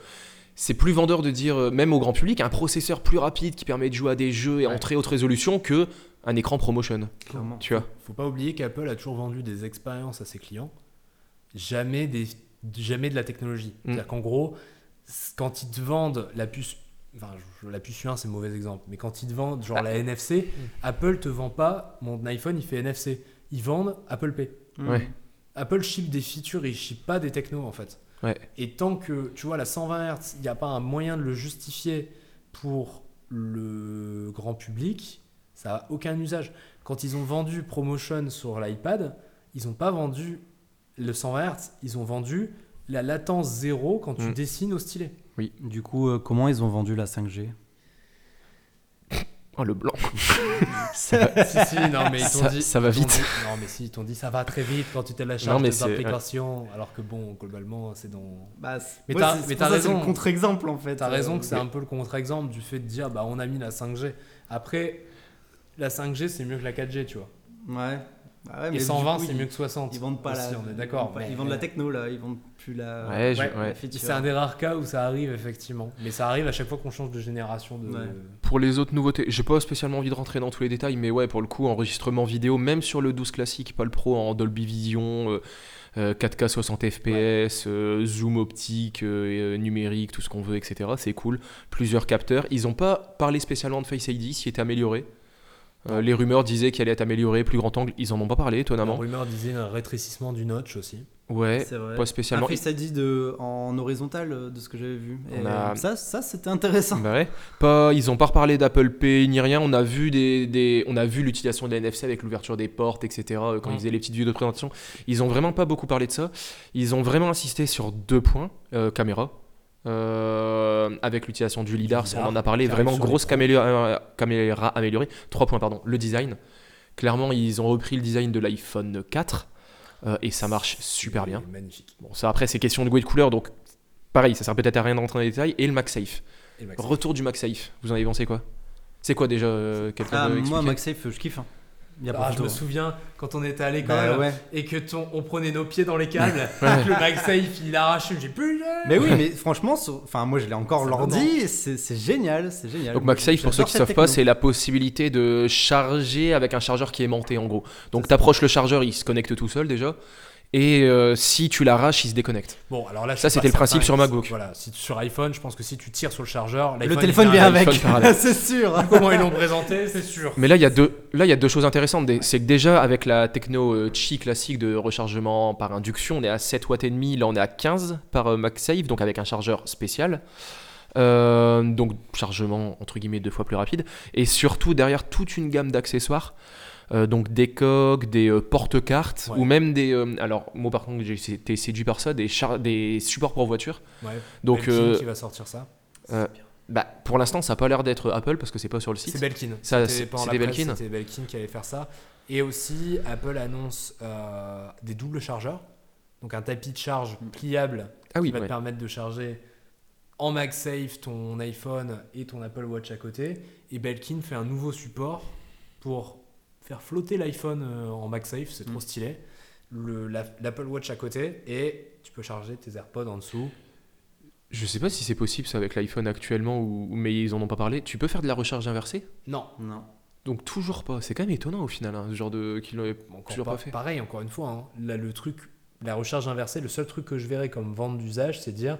C'est plus vendeur de dire, même au grand public, un processeur plus rapide qui permet de jouer à des jeux et en Ouais. très haute résolution que un écran ProMotion. Clairement. Tu vois. Faut pas oublier qu'Apple a toujours vendu des expériences à ses clients, jamais, des, jamais de la technologie. Mm. C'est-à-dire qu'en gros, quand ils te vendent la puce, enfin la puce U1 c'est un mauvais exemple, mais quand ils te vendent genre Ah. la NFC, Apple te vend pas mon iPhone il fait NFC, ils vendent Apple Pay. Mhm. Ouais. Apple ship des features, ils ship pas des technos en fait. Ouais. Et tant que, tu vois, la 120 Hz, il n'y a pas un moyen de le justifier pour le grand public, ça n'a aucun usage. Quand ils ont vendu Promotion sur l'iPad, ils n'ont pas vendu le 120 Hz, ils ont vendu la latence zéro quand tu Mm. dessines au stylet. Du coup, euh, comment ils ont vendu la 5G Oh, le blanc. [LAUGHS] [LAUGHS] si, si, non, mais ils t'ont Ça- dit. ça va vite. dit- non, mais si, ils t'ont dit ça va très vite quand tu télécharges Non, mais des applications, alors que bon, globalement, c'est dans. bah, Mais ouais, t'as- c'est- c'est ça, raison. le contre-exemple en fait. T'as Euh, raison que c'est mais- un peu le contre-exemple du fait de dire bah on a mis la 5G. Après, la 5G c'est mieux que la 4G, tu vois. Ouais. Ouais, mais Et du 120 coup, c'est mieux que 60. Ils vendent pas aussi, la. on est d'accord. Ils mais- Ils vendent la techno là, ils vendent plus la. Ouais, je- Ouais, ouais. la feature. C'est un des rares cas où ça arrive effectivement. Mais ça arrive à chaque fois qu'on change de génération de. Ouais. Pour les autres nouveautés, j'ai pas spécialement envie de rentrer dans tous les détails, mais ouais, pour le coup, enregistrement vidéo, même sur le 12 classique, pas le Pro, en Dolby Vision, euh, euh, 4K 60 FPS, euh, zoom optique, euh, euh, numérique, tout ce qu'on veut, etc. C'est cool. Plusieurs capteurs. Ils ont pas parlé spécialement de Face ID, s'il était amélioré. Euh, les rumeurs disaient qu'il allait être amélioré, plus grand angle. Ils en ont pas parlé, étonnamment. rumeur disait un rétrécissement du notch aussi. Ouais, pas spécialement. Après, ça dit de, en horizontal euh, de ce que j'avais vu. Et a- Ça, ça c'était intéressant. Bah ouais. Pas, ils ont pas reparlé d'Apple Pay ni rien. On a vu des, des- on a vu l'utilisation de la NFC avec l'ouverture des portes, etc. euh, Quand ils faisaient les petites vidéos de présentation, ils ont vraiment pas beaucoup parlé de ça. Ils ont vraiment insisté sur deux points Euh, caméra. Euh, avec l'utilisation du lidar, ça, on en a parlé, vraiment grosse caméra, euh, caméra améliorée. Trois points, pardon. Le design. Clairement, ils ont repris le design de l'iPhone 4 euh, et ça marche super bien. Magnifique. Bon, ça après, c'est question de goût et de couleur, donc pareil, ça sert peut-être à rien d'entrer dans les détails. Et le MagSafe. Et. Retour du MagSafe, vous en avez pensé quoi? C'est quoi déjà euh, quelqu'un Ah, moi, MagSafe, je kiffe. hein. Il y a pas Ah, je me souviens quand on était à l'école Bah ouais. et que ton, on prenait nos pieds dans les câbles, [LAUGHS] que le MagSafe il arrachait, j'ai plus. Mais oui, mais franchement, enfin moi je l'ai encore l'ordi, c'est génial, c'est génial. Donc MagSafe, pour ceux qui savent pas, c'est la possibilité de charger avec un chargeur qui est aimanté en gros. Donc C'est tu approches le chargeur, il se connecte tout seul déjà. Et euh, si tu l'arraches, il se déconnecte. Bon, alors là, Ça, c'était le principe sur MacBook. Voilà, si, sur iPhone, je pense que si tu tires sur le chargeur, Le téléphone vient avec, [LAUGHS] c'est sûr. Comment ils l'ont présenté, c'est sûr. Mais là, il y a deux, là, il y a deux choses intéressantes. C'est que déjà, avec la techno euh, Qi classique de rechargement par induction, on est à 7 watts et demi. Là, on est à 15 par euh, MagSafe, donc avec un chargeur spécial. Euh, donc chargement entre guillemets deux fois plus rapide et surtout derrière toute une gamme d'accessoires euh, donc des coques, des euh, porte-cartes Ouais. ou même des euh, alors moi par contre j'ai été séduit par ça des, char- des supports pour voiture Ouais. donc Belkin euh, qui va sortir ça. euh, bah, pour l'instant ça a pas l'air d'être Apple parce que c'est pas sur le site C'est Belkin. C'était Belkin Belkin qui allait faire ça. Et aussi, Apple annonce euh, des doubles chargeurs. Donc un tapis de charge pliable ah oui qui va ouais. te permettre de charger en MagSafe ton iPhone et ton Apple Watch à côté. Et Belkin fait un nouveau support pour faire flotter l'iPhone euh, en MagSafe, c'est trop Mm. stylé. Le- la- L'Apple Watch à côté et tu peux charger tes AirPods en dessous. Je sais pas si c'est possible ça avec l'iPhone actuellement, ou, mais ils en ont pas parlé. Tu peux faire de la recharge inversée? Non, Non. Donc toujours pas. C'est quand même étonnant au final, hein, ce genre de qu'ils l'ont encore toujours pas, pas fait. pareil, encore une fois, hein, là, le truc, la recharge inversée, le seul truc que je verrais comme vente d'usage, c'est de dire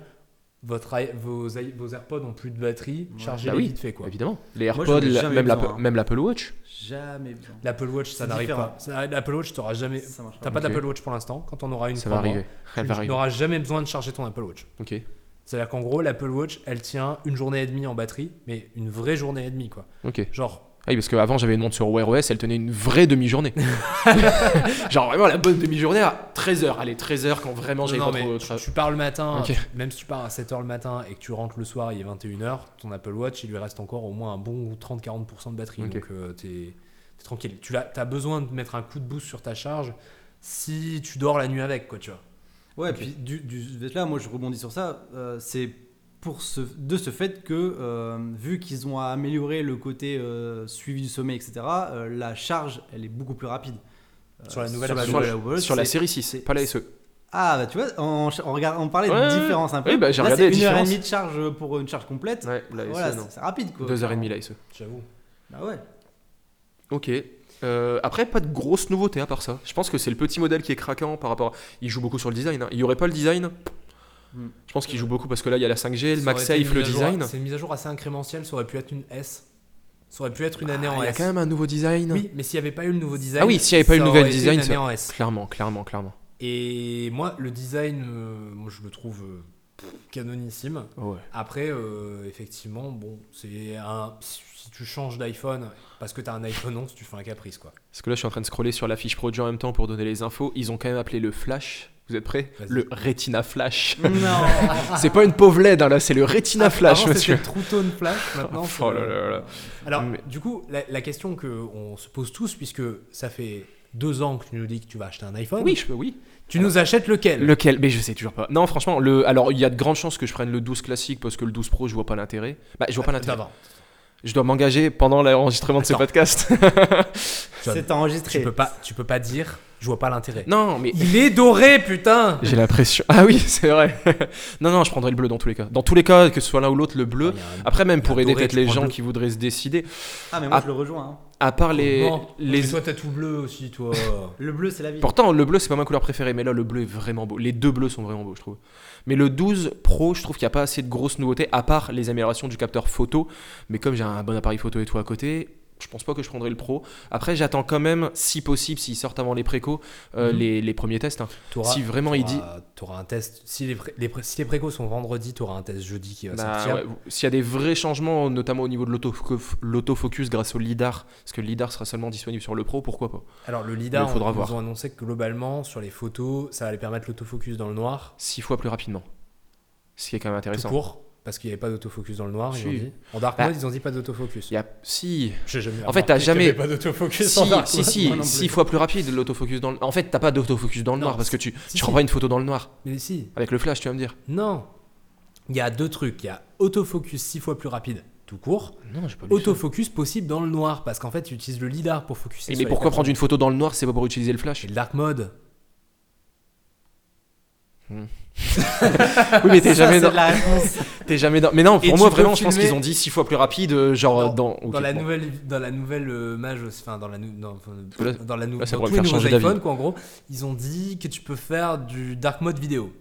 votre, vos, vos AirPods ont plus de batterie, Ouais. chargez-les Bah oui, vite fait quoi. Évidemment. Les AirPods, la- même l'Apple hein. même l'Apple Watch. Jamais besoin. L'Apple Watch, ça n'arrive pas. L'Apple Watch, tu n'auras jamais. Ça marche T'as pas. d'Apple Watch pour l'instant. Quand on aura une, Ça va arriver. Elle va tu n'auras jamais besoin de charger ton Apple Watch. Ok. C'est-à-dire qu'en gros, l'Apple Watch, elle tient une journée et demie en batterie, mais une vraie journée et demie, quoi. Ok. Genre, oui, parce qu'avant j'avais une montre sur Wear OS, elle tenait une vraie demi-journée. [LAUGHS] Genre vraiment la bonne demi-journée à 13h. Allez, 13h quand vraiment j'avais non, pas mais trop. tu, tu pars le matin, même si tu pars à 7h le matin et que tu rentres le soir, il est 21h, ton Apple Watch, il lui reste encore au moins un bon 30-40% de batterie. Donc, euh, t'es t'es tranquille. Tu as, besoin de mettre un coup de boost sur ta charge si tu dors la nuit avec, quoi, tu vois. Ouais, Ok. puis du, du là, moi je rebondis sur ça. euh, c'est pour ce, de ce fait que, euh, vu qu'ils ont amélioré le côté euh, suivi du sommeil, etc., euh, la charge, elle est beaucoup plus rapide. Euh, Sur la nouvelle sur, sur la Watch, sur la série 6, c'est- pas la SE. Ah, bah tu vois, on, on, regarde, on parlait Ouais, de différence un peu. oui, bah, j'ai regardé une heure et demie de charge pour une charge complète. Ouais, la SE voilà, c'est rapide quoi. 2h30 la SE. J'avoue. Bah ouais. Ok. Euh, après, pas de grosse nouveauté à part ça. Je pense que c'est le petit modèle qui est craquant par rapport. Il joue beaucoup sur le design. hein. Il y aurait pas le design? Hmm. Je pense qu'il joue beaucoup parce que là, il y a la 5G, le MagSafe, le design. C'est une mise à jour assez incrémentielle, ça aurait pu être une S. Ça aurait pu être une année Ah, en il y a S. quand même un nouveau design. Oui, mais s'il n'y avait pas eu le nouveau design. Ah oui, s'il y avait pas eu le nouvel design, une année en S. Clairement, clairement, clairement. Et moi, le design, euh, moi, je le trouve euh, canonissime. Ouais. Après, euh, effectivement, bon, c'est un. Si si tu changes d'iPhone parce que tu as un iPhone 11, tu fais un caprice, quoi. Parce que là, je suis en train de scroller sur la fiche produit en même temps pour donner les infos. Ils ont quand même appelé le Flash. Vous êtes prêts? Le Retina Flash. Non. [LAUGHS] c'est pas une pauvre LED, hein, là, c'est le Retina Flash, Avant, monsieur. C'était True Tone Flash, [LAUGHS] maintenant. c'est Oh le- là là là. Alors, Mais- du coup, la, la question qu'on se pose tous, puisque ça fait deux ans que tu nous dis que tu vas acheter un iPhone, Oui, je peux, oui. tu nous achètes lequel? Lequel? Mais je sais toujours pas. Non, franchement, le... alors il y a de grandes chances que je prenne le 12 classique parce que le 12 Pro, je vois pas l'intérêt. Bah, je vois pas l'intérêt. D'avant. Je dois m'engager pendant l'enregistrement de ce podcast. [LAUGHS] C'est Tu enregistré. peux pas, tu peux pas dire, je vois pas l'intérêt. non, mais Il est doré, putain j'ai l'impression. Ah oui, [LAUGHS] c'est vrai. [LAUGHS] non, non, je prendrai le bleu dans tous les cas. Dans tous les cas, que ce soit l'un ou l'autre, le bleu. Il y a un- Après, même pour aider peut-être les le gens qui voudraient se décider, Ah, mais moi Ah. je le rejoins. hein. à part les. Non, les... mais toi t'as tout bleu aussi, toi. [LAUGHS] Le bleu, c'est la vie. Pourtant, le bleu, c'est pas ma couleur préférée, mais là, le bleu est vraiment beau. Les deux bleus sont vraiment beaux, je trouve. Mais le 12 Pro, je trouve qu'il n'y a pas assez de grosses nouveautés, à part les améliorations du capteur photo. Mais comme j'ai un bon appareil photo et tout à côté, je pense pas que je prendrai le Pro. Après, j'attends quand même, si possible, s'ils sortent avant les précos, euh, Mhm. les, les premiers tests. hein. Si vraiment il dit. un test. Si les, pré- les, pré- si les précos sont vendredi, t'auras un test jeudi qui va Bah, sortir. ouais, S'il y a des vrais changements, notamment au niveau de l'auto- l'autofocus grâce au LIDAR, parce que le LIDAR sera seulement disponible sur le Pro, pourquoi pas? Alors le LIDAR, il faudra ils voir. ont annoncé que globalement, sur les photos, ça allait permettre l'autofocus dans le noir, Six fois plus rapidement. Ce qui est quand même tout intéressant. court, parce qu'il n'y avait pas d'autofocus dans le noir, ils ont Si. dit. En dark Bah, mode, ils ont dit pas d'autofocus. Y a... Si, jamais En fait, t'as jamais- pas d'autofocus Si, en dark si, si, six fois plus rapide l'autofocus dans le... En fait, t'as pas d'autofocus dans le Non, noir parce que tu, si, tu si. prends pas une photo dans le noir. Mais si, Avec le flash, tu vas me dire. non. Il y a deux trucs. Il y a autofocus six fois plus rapide, tout court. Non, pas Autofocus possible dans le noir, parce qu'en fait, tu utilises le LIDAR pour focuser Et mais pourquoi prendre une photo dans le noir C'est pas pour utiliser le flash? C'est le dark mode. [LAUGHS] Oui, mais t'es jamais dans. [LAUGHS] T'es jamais dans. Mais non, Et pour tu moi, peux vraiment, je pense filmer- qu'ils ont dit six fois plus rapide, euh, genre Dans- dans. ok, la bon. nouvelle dans la nouvelle euh, mage enfin dans la nou- dans, enfin, que là- dans la nou- là, ça dans pourrait tous me les faire nouveaux changer d'avis. iPhones quoi en gros ils ont dit que tu peux faire du dark mode vidéo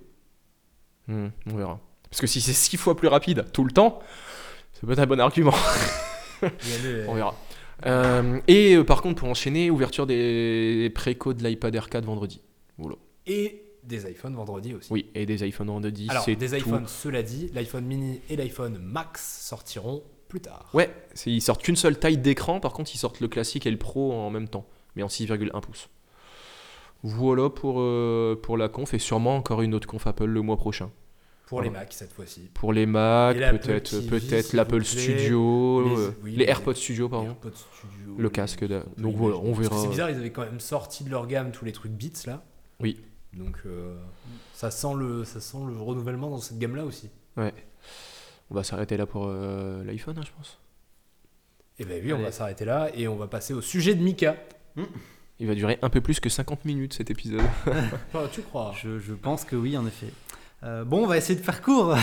Hmm, on verra. Parce que si c'est six fois plus rapide tout le temps, c'est peut-être un bon argument. [LAUGHS] On verra. Euh, et euh, par contre, pour enchaîner, ouverture des précos de l'iPad Air 4 vendredi. Et des iPhones vendredi aussi Oui, et des iPhones vendredi. alors c'est des tout. iPhones cela dit l'iPhone mini et l'iPhone Max sortiront plus tard Ouais, ils sortent qu'une seule taille d'écran, par contre ils sortent le classique et le pro en même temps, mais en 6,1 pouces. Voilà pour, euh, pour la conf et sûrement encore une autre conf Apple le mois prochain. pour les. Macs cette fois-ci Pour les Mac, peut-être TV, peut-être l'Apple. Studio, Les- euh, oui, les, AirPods Studio pardon. AirPods Studio, Le casque de- donc voilà, on verra. c'est bizarre ils avaient quand même sorti de leur gamme tous les trucs Beats là Oui. Donc euh, ça sent le ça sent le renouvellement dans cette gamme là aussi Ouais. On va s'arrêter là pour euh, l'iPhone, hein, je pense. Et ben oui, on va s'arrêter là et on va passer au sujet de Mika. Il va durer un peu plus que 50 minutes cet épisode. Ah, [LAUGHS] tu crois? Je, je pense que oui, en effet. Euh, bon, on va essayer de faire court,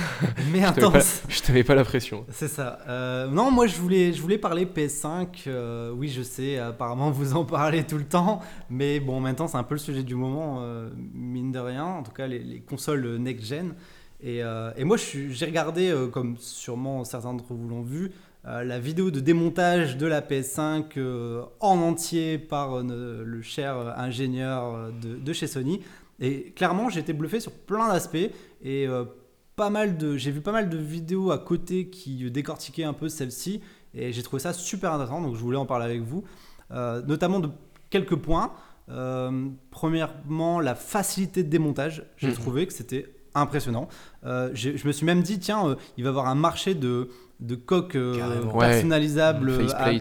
[LAUGHS] mais Je te intense. Je te mets pas la pression. C'est ça. Euh, non, moi je voulais, je voulais parler PS5. euh, oui, je sais, apparemment vous en parlez tout le temps, mais bon, maintenant c'est un peu le sujet du moment, mine de rien. En tout cas, les, les consoles next-gen. Et, et moi, j'ai regardé, comme sûrement certains d'entre vous l'ont vu, la vidéo de démontage de la PS5 euh, en entier par le cher ingénieur de, de chez Sony. Et clairement, j'ai été bluffé sur plein d'aspects. Et euh, pas mal de, j'ai vu pas mal de vidéos à côté qui décortiquaient un peu celle-ci. Et j'ai trouvé ça super intéressant. Donc je voulais en parler avec vous. Euh, notamment de quelques points. Euh, premièrement, la facilité de démontage. J'ai Mhm. trouvé que c'était impressionnant. Euh, je me suis même dit, tiens, euh, il va y avoir un marché de, de coques euh. Ouais. personnalisables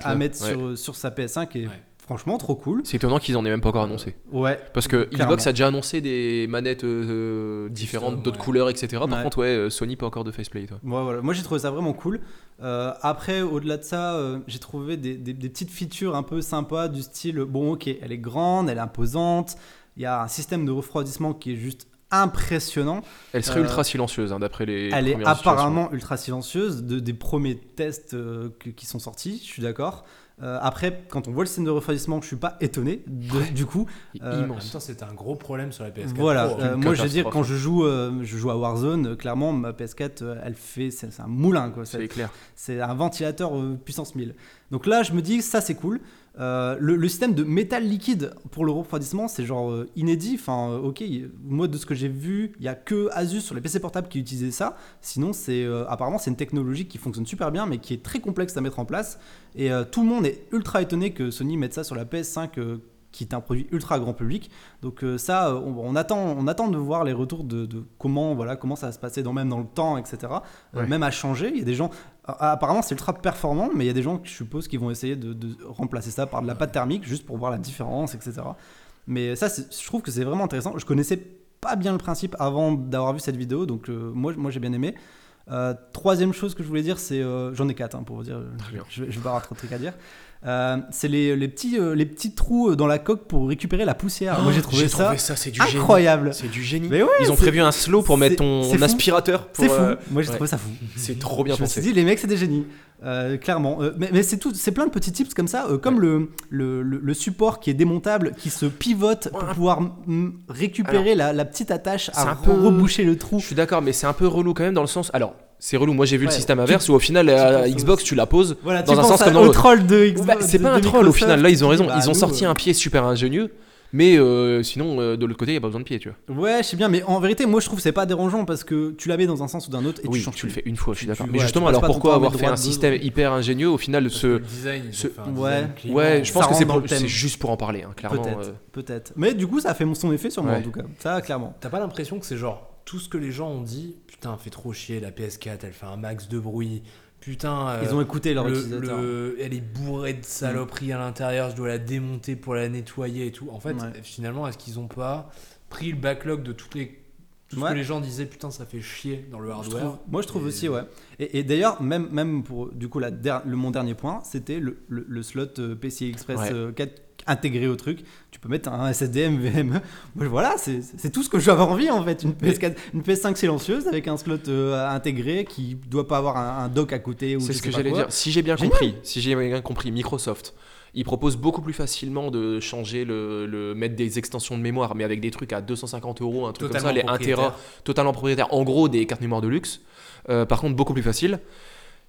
à, mettre Ouais. sur, sur sa PS5. Et Ouais. Franchement, trop cool. C'est étonnant qu'ils en aient même pas encore annoncé. Ouais. Parce que. Xbox a déjà annoncé des manettes euh, différentes, Custom, d'autres ouais. couleurs, etc. Par Ouais. contre, ouais, euh, Sony pas encore de faceplate. ouais. Ouais, voilà. Moi j'ai trouvé ça vraiment cool. Euh, après, au-delà de ça, euh, j'ai trouvé des, des- des petites features un peu sympas du style bon, ok, elle est grande, elle est imposante. Il y a un système de refroidissement qui est juste impressionnant. Elle serait Euh, ultra silencieuse hein, d'après les. elle est apparemment ultra silencieuse de, des premiers tests euh, qui sont sortis. Je suis d'accord. Euh, après, quand on voit le système de refroidissement, je suis pas étonné de- du coup. Euh, En même temps, c'était un gros problème sur la PS4 Voilà, Pro. euh, moi je veux dire, quand je joue, euh, je joue à Warzone, euh, clairement ma PS4, euh, elle fait, c'est un moulin quoi. C'est clair. C'est un ventilateur euh, puissance 1000. Donc là, je me dis, ça c'est cool. Euh, le, système de métal liquide pour le refroidissement, c'est genre euh, inédit. Enfin, euh, ok, moi de ce que j'ai vu, il y a que Asus sur les PC portables qui utilisait ça. Sinon, c'est apparemment c'est une technologie qui fonctionne super bien, mais qui est très complexe à mettre en place. Et tout le monde est ultra étonné que Sony mette ça sur la PS5. Qui est un produit ultra grand public. Donc euh, ça, euh, on, on attend, on attend de voir les retours de, de comment, voilà, comment ça va se passer dans, même dans le temps, etc. Euh, Ouais. même à changer. Il y a des gens, apparemment c'est ultra performant, mais il y a des gens, je suppose, qui vont essayer de, de remplacer ça par de la pâte thermique juste pour voir la différence, etc. Mais ça, je trouve que c'est vraiment intéressant. Je connaissais pas bien le principe avant d'avoir vu cette vidéo, donc euh, moi, moi j'ai bien aimé. Euh, troisième chose que je voulais dire, c'est. euh, J'en ai quatre hein, pour vous dire. Je, je vais pas avoir trop de trucs à dire. Euh, c'est les, les, petits, euh, les petits trous dans la coque pour récupérer la poussière. moi j'ai trouvé, ça c'est du incroyable. C'est du génie. Mais ouais, Ils ont prévu un slow pour mettre ton aspirateur. C'est fou. euh, moi j'ai ouais. trouvé ça fou. C'est trop bien je me suis pensé. dit, les mecs, c'est des génies. Euh, clairement. Euh, mais mais c'est tout, c'est plein de petits tips comme ça, euh, comme le, le, le- le support qui est démontable, qui se pivote pour pouvoir mm, récupérer la, la petite attache c'est à un peu- reboucher le trou. Je suis d'accord, mais c'est un peu relou quand même dans le sens. Alors, c'est relou. Moi, j'ai vu le système tu- inverse où au final, Xbox, tu la poses. Voilà, dans un sens à- comme dans au l'autre. troll de Xbox. Bah, c'est pas un troll au final. Là, ils ont raison. bah, Ils ont nous, sorti euh, un pied super ingénieux. Mais euh, sinon, euh, de l'autre côté, il n'y a pas besoin de pied, tu vois. Ouais, je sais bien, mais en vérité, moi je trouve que c'est pas dérangeant parce que tu la mets dans un sens ou d'un autre et oui, tu changes tu le fais une fois, je suis d'accord. Mais ouais, justement, alors pourquoi avoir fait un système hyper ingénieux au final Parce ce... le design, Ouais. design clivant. Ouais, je pense que c'est juste pour en parler, hein, clairement. Peut-être, euh. peut-être. Mais du coup, ça a fait son effet sur moi Ouais. en tout cas. Ça, clairement. T'as pas l'impression que c'est genre tout ce que les gens ont dit Putain, fait trop chier, la PS4, elle fait un max de bruit. Putain, euh, Ils ont écouté leur le- utilisateur. le- elle est bourrée de saloperies à l'intérieur, je dois la démonter pour la nettoyer et tout. En fait, Ouais. finalement, est-ce qu'ils ont pas pris le backlog de toutes les. Tout ce que les gens disaient, putain, ça fait chier dans le Je hardware. trouve- moi je trouve Et- aussi ouais. Et, et d'ailleurs même même pour du coup la der- le mon dernier point c'était le, le, le slot euh, PCI Express Ouais. euh, 4 intégré au truc. Tu peux mettre un SSD MVME. Voilà c'est tout ce que je vais avoir envie en fait une PS4 une PS5 silencieuse avec un slot euh, intégré qui doit pas avoir un, un dock à côté ou C'est ce que j'allais dire. Si j'ai bien Génial. compris, si j'ai bien compris, Microsoft, ils proposent beaucoup plus facilement de changer le, le- mettre des extensions de mémoire, mais avec des trucs à 250 euros, un truc comme ça, Totalement les 1 propriétaire. Tera, totalement propriétaire. En gros, des cartes mémoire de luxe. Euh, par contre, beaucoup plus facile.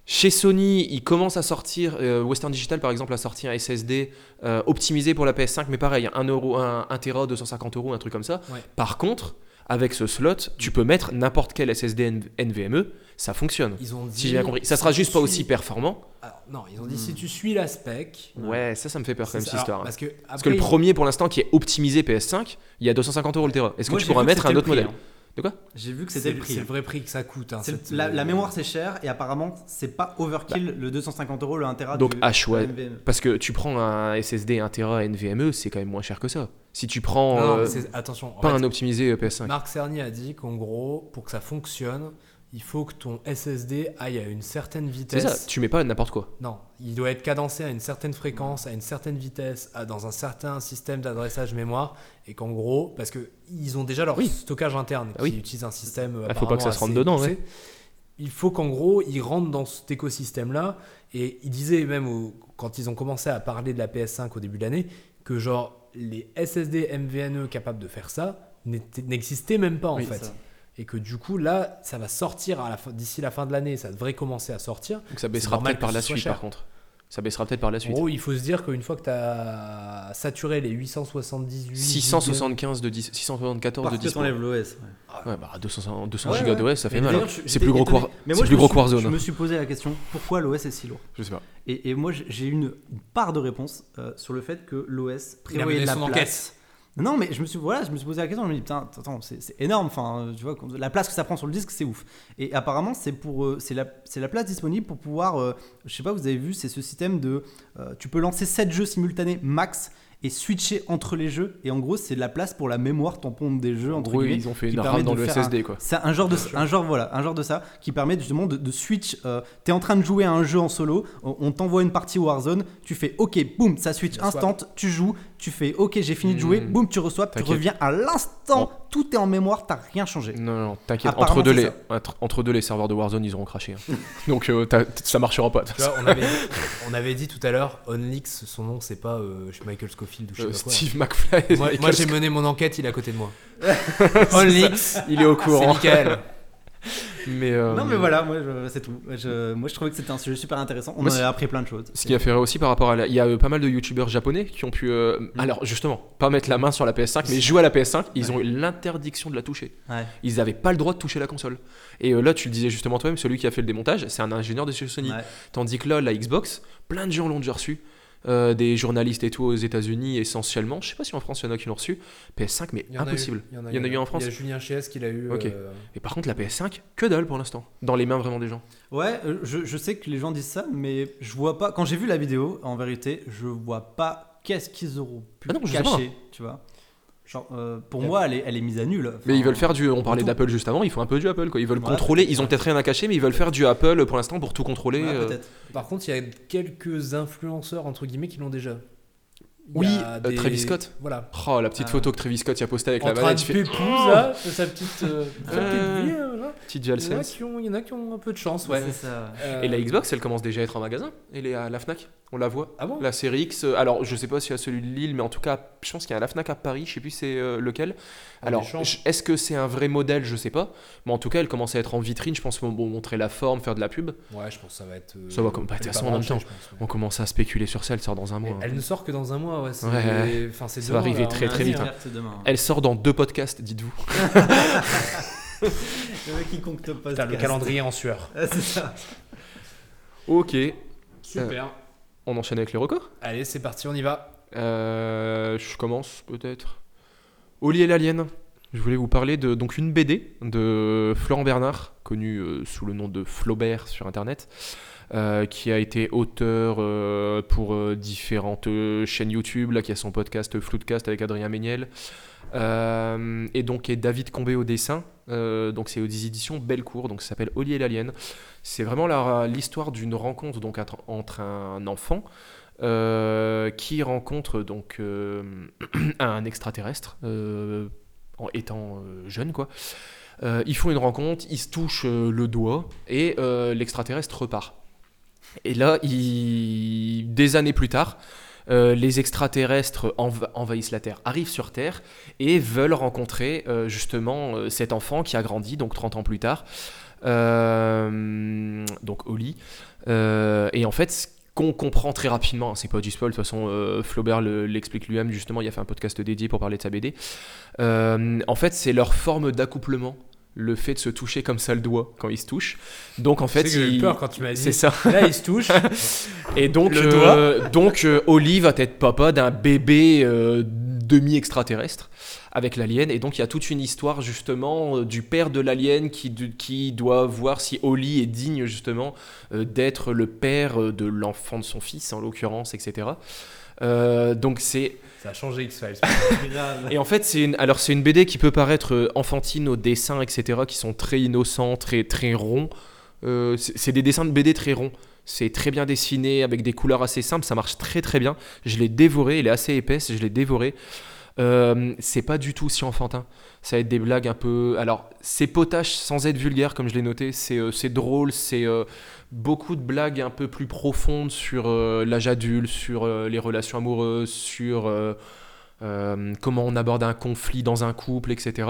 Chez Sony, ils commencent à sortir, euh, Western Digital par exemple a sorti un SSD euh, optimisé pour la PS5, mais pareil, 1 euro, 1, 1 Tera, 250 euros, un truc comme ça. Ouais. Par contre, avec ce slot, tu peux mettre n'importe quel SSD NVMe, ça fonctionne. Ils ont dit. Si j'ai bien compris. Ça sera juste pas aussi performant. Alors, non, ils ont dit si tu suis la spec. Ouais, ça, ça me fait peur quand même cette histoire. Hein. Parce que, Parce que le premier pour l'instant qui est optimisé PS5, il y a 250 euros le Tera. Est-ce que tu pourras que mettre un autre prix, modèle hein. De quoi? J'ai vu que c'est c'était le prix. c'est le vrai prix que ça coûte. hein, cette, la, la euh, mémoire c'est cher et apparemment c'est pas overkill le 250 euros le 1 Tera Donc, du NVMe. Parce que tu prends un SSD 1 Tera NVMe, c'est quand même moins cher que ça. Si tu prends Non, non, euh, attention. en pas fait, un optimisé euh, PS5. Marc Cerny a dit qu'en gros, pour que ça fonctionne, il faut que ton SSD aille à une certaine C'est vitesse. ça, tu mets pas n'importe quoi. Non, il doit être cadencé à une certaine fréquence, à une certaine vitesse, à- dans un certain système d'adressage mémoire, et qu'en gros, parce que ils ont déjà leur Oui. stockage interne Ah qui oui. utilise un système. Ah, faut pas que ça se rentre dedans, ouais. Il faut qu'en gros, ils rentrent dans cet écosystème-là, et ils disaient même au- quand ils ont commencé à parler de la PS5 au début de l'année, que genre les SSD MVNE capables de faire ça n'existaient même pas en Oui, fait. ça. Et que du coup, là, ça va sortir à la fin- d'ici la fin de l'année, ça devrait commencer à sortir. Donc ça baissera peut-être par la suite cher. par contre. Ça baissera peut-être par la En suite. gros, il faut se dire qu'une fois que tu as saturé les 878 675 de 10, 674 de Parce que 10. t'enlèves l'OS. Ouais, bah 200, 200 Ouais, gigas ouais. d'OS, ça fait Mais mal. hein. C'est plus gros, qu'War- Mais moi, plus je me gros suis- qu'Warzone. Je me suis posé la question pourquoi l'OS est si lourd? Je sais pas. et, et moi, j'ai- une part de réponse euh, sur le fait que l'OS Il a prévoyait de la place. Non, mais je me suis, voilà, je me suis posé la question. Je me dis, putain, attends, c'est c'est énorme. Enfin, euh, tu vois, la place que ça prend sur le disque, c'est ouf. Et apparemment, c'est pour, euh, c'est la, c'est la place disponible pour pouvoir. euh, je sais pas, vous avez vu, c'est ce système de, euh, tu peux lancer 7 jeux simultanés max et switcher entre les jeux. Et en gros, c'est de la place pour la mémoire tampon des jeux En entre gros, guillemets. ils ont fait une RAM dans le un- SSD quoi. C'est un genre de, un genre voilà, un genre de ça qui permet justement de, de switch. Euh, T'es en train de jouer à un jeu en solo, on, t'envoie une partie Warzone, tu fais OK, boum, ça switch instant, tu joues, tu fais OK, j'ai fini de jouer, Hmm. boum, tu reçois, tu reviens à l'instant, tout est en mémoire, t'as rien changé. Non, non, t'inquiète. Entre deux, c'est les, entre, entre deux, les serveurs de Warzone, ils auront craché. hein. [LAUGHS] Donc euh, ça marchera pas. vois, on avait, [LAUGHS] on avait dit tout à l'heure, Onlix, son nom, c'est pas euh, Michael Scofield ou je sais Euh, pas quoi. Steve McFly. Moi, j'ai mené mon enquête, il est à côté de moi. [LAUGHS] Onlix, il est au c'est courant. Michael. Mais, euh, Non mais voilà, moi c'est tout. Je- moi je trouvais que c'était un sujet super intéressant. On Moi, en c'est- a appris plein de choses. Ce qui a fait aussi par rapport à la... Il y a euh, pas mal de youtubeurs japonais qui ont pu... euh, Mm. Alors justement, pas mettre la main sur la PS5, mais jouer à la PS5, ils ont eu l'interdiction de la toucher. Ouais. Ils n'avaient pas le droit de toucher la console. Et là, tu le disais justement toi-même, celui qui a fait le démontage, c'est un ingénieur de chez Sony. Ouais. Tandis que là, la Xbox, plein de gens l'ont déjà reçu. Euh, des journalistes et tout aux États-Unis essentiellement. Je sais pas si en France il y en a qui l'ont reçu. PS5, mais Il impossible. Il y en a, Il y en a eu en France. Il y a Julien Chies qui l'a eu. Ok. euh, Et par contre, la PS5, que dalle pour l'instant. Dans les mains vraiment des gens. Ouais, euh, je, je sais que les gens disent ça, mais je vois pas. Quand j'ai vu la vidéo, en vérité, je vois pas qu'est-ce qu'ils auront pu Ah non, cacher, tu vois. Genre, euh, pour moi, elle est, elle est mise à nul. Mais ils veulent faire du. On parlait d'Apple juste avant, ils font un peu du Apple quoi. Ils veulent Ouais, contrôler. Ils ont peut-être rien à cacher, mais ils veulent faire du Apple pour l'instant pour tout contrôler. Ouais, euh. peut-être. Par contre, il y a quelques influenceurs, entre guillemets, qui l'ont déjà. Oui, euh, Travis Scott. Voilà. Oh, la petite Ah. photo que Travis Scott y a postée avec en la manette. de il fait, pépouze, là, de sa petite, euh, sa Euh, petite vie, euh, voilà. Petite Il y, en a qui ont, il y en a qui ont un peu de chance, Ouais, ça. Euh, Et la Xbox, elle commence déjà à être en magasin. Elle est à la Fnac. On la voit. Ah bon? La série X. euh, Alors, je sais pas si y a celui de Lille, mais en tout cas, je pense qu'il y a la Fnac à Paris. Je sais plus c'est euh, lequel. Alors, est-ce que c'est un vrai modèle? Je sais pas. Mais en tout cas, elle commence à être en vitrine. Je pense qu'ils vont montrer la forme, faire de la pub. Ouais, je pense que ça va être. euh, Ça va comme- pas en même temps, je pense, ouais. On commence à spéculer sur ça. Elle sort dans un mois. hein. Elle ne sort que dans un mois, ouais. c'est- Ouais, ouais. Enfin, c'est Ça demain, va arriver là, très, très vite, hein. hein. Elle sort dans deux podcasts, dites-vous. [LAUGHS] Le mec qui compte pas. Putain, le calendrier en sueur. [LAUGHS] c'est ça. Ok. Super. On enchaîne avec les records. Allez, c'est parti, on y va. Euh, je commence peut-être. Oli et l'alien. Je voulais vous parler de donc une BD de Florent Bernard, connu euh, sous le nom de Flaubert sur Internet, euh, qui a été auteur euh, pour différentes chaînes YouTube, qui a son podcast Floodcast avec Adrien Méniel, et donc et David Combé au dessin. Donc c'est aux éditions Bellecour, donc ça s'appelle Oli et l'alien. C'est vraiment l'histoire d'une rencontre donc entre- un enfant qui rencontre donc euh, [CLEARS THROAT] un extraterrestre euh, en étant euh, jeune quoi. Euh, ils font une rencontre, ils se touchent euh, le doigt et euh, l'extraterrestre repart. Et là, des années plus tard, euh, les extraterrestres env- envahissent la Terre, arrivent sur Terre et veulent rencontrer euh, justement euh, cet enfant qui a grandi, donc 30 ans plus tard, euh, donc Oli. Euh, et en fait, qu'on comprend très rapidement, hein, c'est pas du spoil, de toute façon, euh, Flaubert le- l'explique lui-même, justement, il a fait un podcast dédié pour parler de sa BD. Euh, en fait, c'est leur forme d'accouplement, le fait de se toucher comme ça le doigt quand ils se touchent. Donc en fait, j'ai eu il- peur quand tu m'as dit. c'est ça. Là, il se touche. [LAUGHS] Et donc, Le euh, donc euh, Oli va être papa d'un bébé euh, demi-extraterrestre avec l'alien. Et donc, il y a toute une histoire justement euh, du père de l'alien qui, qui doit voir si Oli est digne justement euh, d'être le père euh, de l'enfant de son fils, en l'occurrence, etc. Euh, donc c'est Ça a changé X-Files. [LAUGHS] Et en fait c'est une alors c'est une BD qui peut paraître enfantine aux dessins etc qui sont très innocents très très ronds. Euh, c'est c'est des dessins de BD très ronds. C'est très bien dessiné avec des couleurs assez simples, ça marche très très bien. Je l'ai dévoré, elle est assez épaisse, je l'ai dévoré. Euh, c'est pas du tout si enfantin. Ça va être des blagues un peu. Alors, c'est potache sans être vulgaire, comme je l'ai noté. C'est euh, drôle, c'est euh, beaucoup de blagues un peu plus profondes sur l'âge adulte, sur les relations amoureuses, sur euh, comment on aborde un conflit dans un couple, etc.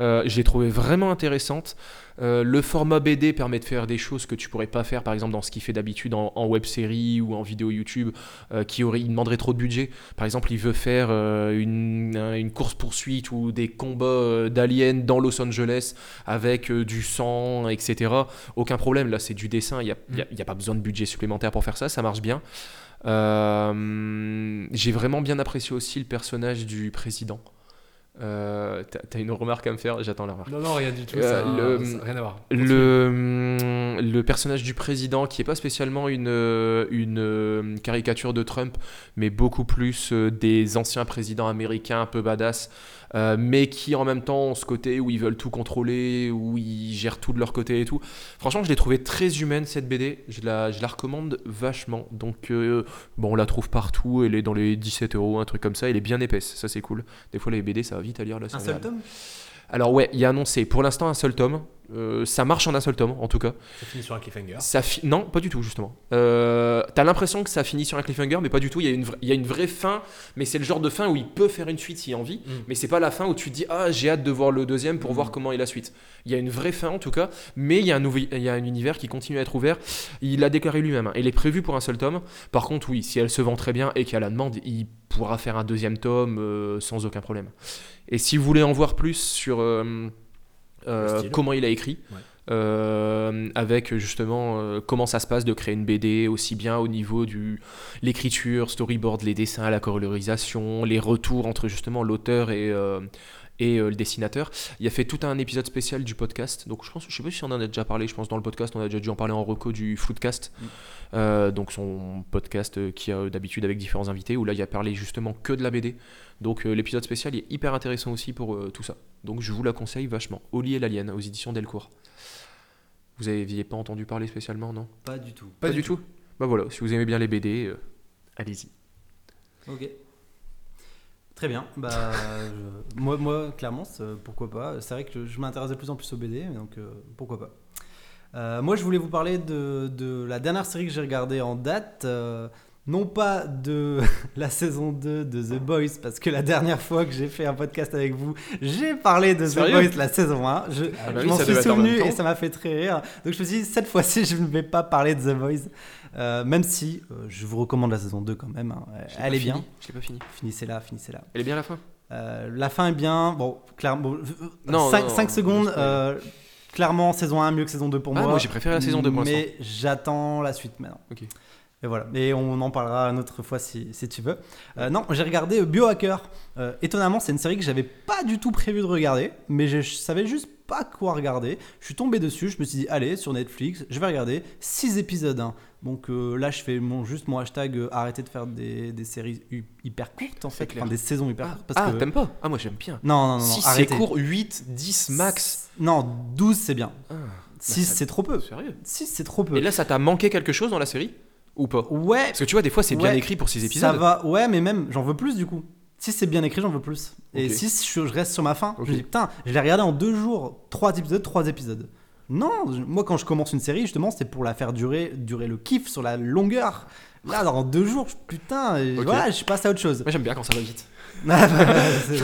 Euh, je l'ai trouvé vraiment intéressante. Euh, le format BD permet de faire des choses que tu pourrais pas faire, par exemple, dans ce qu'il fait d'habitude en, en web série ou en vidéo YouTube, qui aurait, il demanderait trop de budget. Par exemple, il veut faire une, un- une course-poursuite ou des combats d'aliens dans Los Angeles avec du sang, etc. Aucun problème, là, c'est du dessin, il n'y a, il y a- il y a pas besoin de budget supplémentaire pour faire ça, ça marche bien. Euh, J'ai vraiment bien apprécié aussi le personnage du président. Euh, T'as une remarque à me faire? J'attends la remarque. non, non, rien du tout. Euh, le- ça rien à voir. Le, hum, le personnage du président, qui est pas spécialement une, une caricature de Trump, mais beaucoup plus des anciens présidents américains un peu badass, euh, mais qui en même temps ont ce côté où ils veulent tout contrôler, où ils gèrent tout de leur côté et tout. Franchement, je l'ai trouvée très humaine cette BD, je la, je la recommande vachement. Donc, euh, bon, on la trouve partout, elle est dans les 17 euros, un truc comme ça, elle est bien épaisse, ça c'est cool. Des fois, les BD, ça va vite à lire là. Un seul tome? Alors, ouais, il y a annoncé pour l'instant un seul tome. Euh, ça marche en un seul tome, en tout cas. Ça finit sur un cliffhanger. Ça fi- Non, pas du tout, justement. Euh, T'as l'impression que ça finit sur un cliffhanger, mais pas du tout. Il y, a une il y a une vraie fin, mais c'est le genre de fin où il peut faire une suite s'il a envie. Mm. Mais c'est pas la fin où tu te dis Ah, j'ai hâte de voir le deuxième pour Mm. voir comment est la suite. Il y a une vraie fin, en tout cas, mais il y a un, il y a un univers qui continue à être ouvert. Il l'a déclaré lui-même. hein. Elle est prévue pour un seul tome. Par contre, oui, si elle se vend très bien et qu'il y a la demande, il pourra faire un deuxième tome euh, sans aucun problème. Et si vous voulez en voir plus sur euh, euh, Le style. Comment il a écrit, Ouais. euh, avec justement euh, comment ça se passe de créer une BD, aussi bien au niveau du l'écriture, storyboard, les dessins, la colorisation, les retours entre justement l'auteur et euh, et euh, le dessinateur. Il a fait tout un épisode spécial du podcast. Donc je pense, je sais pas si on en a déjà parlé. Je pense dans le podcast, on a déjà dû en parler en reco du Floodcast. Mm. Euh, donc son podcast euh, qui a d'habitude avec différents invités où là il a parlé justement que de la BD. Donc euh, l'épisode spécial est hyper intéressant aussi pour euh, tout ça. Donc je vous la conseille vachement. Oli et l'Alien aux éditions Delcourt. Vous aviez pas entendu parler spécialement, non? Pas du tout. Pas, du tout. Bah voilà, si vous aimez bien les BD, euh, allez-y. Ok. Très bien. Bah, je- moi, moi, clairement, pourquoi pas. C'est vrai que je m'intéresse de plus en plus aux BD, donc euh, pourquoi pas. Euh, moi, je voulais vous parler de, de la dernière série que j'ai regardée en date. euh, non pas de [LAUGHS] la saison 2 de The Boys, parce que la dernière fois que j'ai fait un podcast avec vous, j'ai parlé de The Boys, la saison 1. Je, Ah bah je m'en suis souvenu et ça m'a fait très rire. Donc je me suis dit, cette fois-ci, je ne vais pas parler de The Boys. Euh, même si euh, je vous recommande la saison 2 quand même. hein. Elle est fini. bien. Je l'ai pas fini. Finissez-la, finissez-la. Elle est bien la fin? Euh, la fin est bien. Bon, clairement. Non, 5, non, non, secondes. Clairement, saison 1 mieux que saison 2 pour Ah, moi. moi j'ai préféré la saison 2 pour. Mais j'attends la suite maintenant. Ok. Et voilà. Et on en parlera une autre fois si, si tu veux. Euh, non, j'ai regardé Biohacker. Euh, étonnamment, c'est une série que j'avais pas du tout prévu de regarder, mais je savais juste pas quoi regarder. Je suis tombé dessus, je me suis dit, allez, sur Netflix, je vais regarder 6 épisodes. hein. Donc euh, là, je fais mon, juste mon hashtag euh, arrêter de faire des, des séries hyper courtes en fait, clair. enfin des saisons hyper Ah, courtes. Parce ah, que... t'aimes pas Ah, moi j'aime bien. Non, non, non, non, c'est court, 8, 10 max. Non, 12 c'est bien. Ah, 6 ça- c'est trop peu. Sérieux 6 c'est trop peu. Et là, ça t'a manqué quelque chose dans la série? Ou pas? Ouais, Parce que tu vois, des fois c'est bien écrit pour 6 ça épisodes. va. Ouais, mais même j'en veux plus du coup. Si c'est bien écrit, j'en veux plus. Et si je, je reste sur ma fin, je me dis putain, je l'ai regardé en deux jours, trois épisodes, trois épisodes. Non, moi quand je commence une série, justement, c'est pour la faire durer, durer le kiff sur la longueur. Là, dans deux jours, putain, et Ok. voilà, je passe à autre chose. Moi j'aime bien quand ça va vite. [LAUGHS] Ah, bah, [LAUGHS]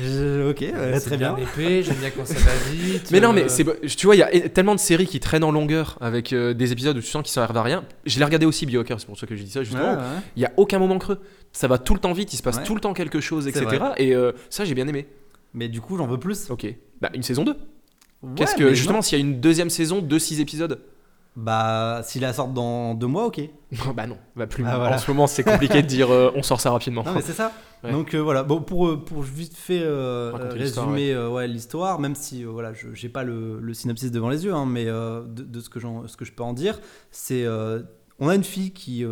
je- ok, euh, C'est très bien. épais, j'aime bien quand ça va vite. Mais non, euh, mais c'est, tu vois, il y a tellement de séries qui traînent en longueur avec euh, des épisodes où tu sens qu'ils servent à rien. Je l'ai regardé aussi, Biohacker, c'est pour ça que je dis ça justement. Ouais, ouais. Il y a aucun moment creux. Ça va tout le temps vite, il se passe Ouais. tout le temps quelque chose, etc. Et euh, ça, j'ai bien aimé. Mais du coup, j'en veux plus. Ok. Bah, une saison 2. Ouais, Qu'est-ce que, justement, s'il y a une deuxième saison de 6 épisodes? Bah, s'il la sort dans deux mois, ok. [LAUGHS] Bah non, bah plus. Ah, voilà. En ce moment, c'est compliqué de dire euh, on sort ça rapidement. Non mais c'est ça. [LAUGHS] Ouais. Donc euh, voilà, bon pour euh, pour vite fait euh, l'histoire, résumer euh, ouais, l'histoire, même si voilà, je j'ai pas le, le synopsis devant les yeux, hein, mais de, de ce que ce que je peux en dire, c'est on a une fille qui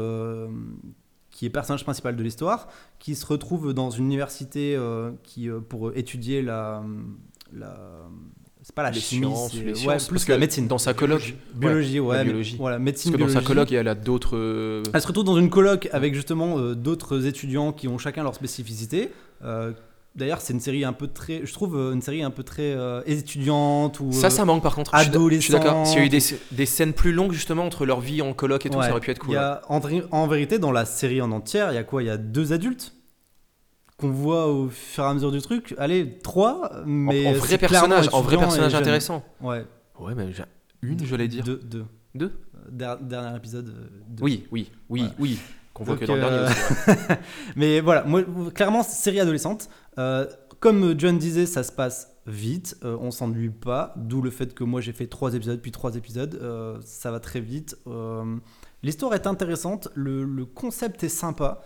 qui est personnage principal de l'histoire, qui se retrouve dans une université qui, pour étudier la. la c'est pas la Les chimie, sciences, les ouais, sciences, plus parce la que médecine. dans sa coloc, biologie, ouais, biologie. voilà, parce médecine, que dans sa coloc, elle a d'autres. euh, Elle se retrouve dans une coloc avec justement euh, d'autres étudiants qui ont chacun leur spécificité. Euh, D'ailleurs, c'est une série un peu très, je trouve, une série un peu très euh, étudiante ou Ça, ça manque par contre. Je suis d- Je suis d'accord. S'il y a eu des, des scènes plus longues justement entre leur vie en coloc et tout, Ouais. ça aurait pu être cool. Il y a, en, en vérité, dans la série en entière, il y a quoi? Il y a deux adultes? Qu'on voit au fur et à mesure du truc. Allez, trois, mais en, vrai personnage, en vrai personnage intéressant. Ouais, Ouais, mais une, j'allais dire. deux, deux. Deux? Der- dernier épisode. euh, deux. Oui, oui, oui, Voilà. oui. Qu'on voit Donc, que dans le dernier euh, aussi. ouais. [LAUGHS] Mais voilà, moi, clairement, série adolescente. Euh, comme John disait, ça se passe vite, euh, on s'ennuie pas, d'où le fait que moi j'ai fait trois épisodes, puis trois épisodes, euh, ça va très vite. Euh, L'histoire est intéressante, le, le concept est sympa,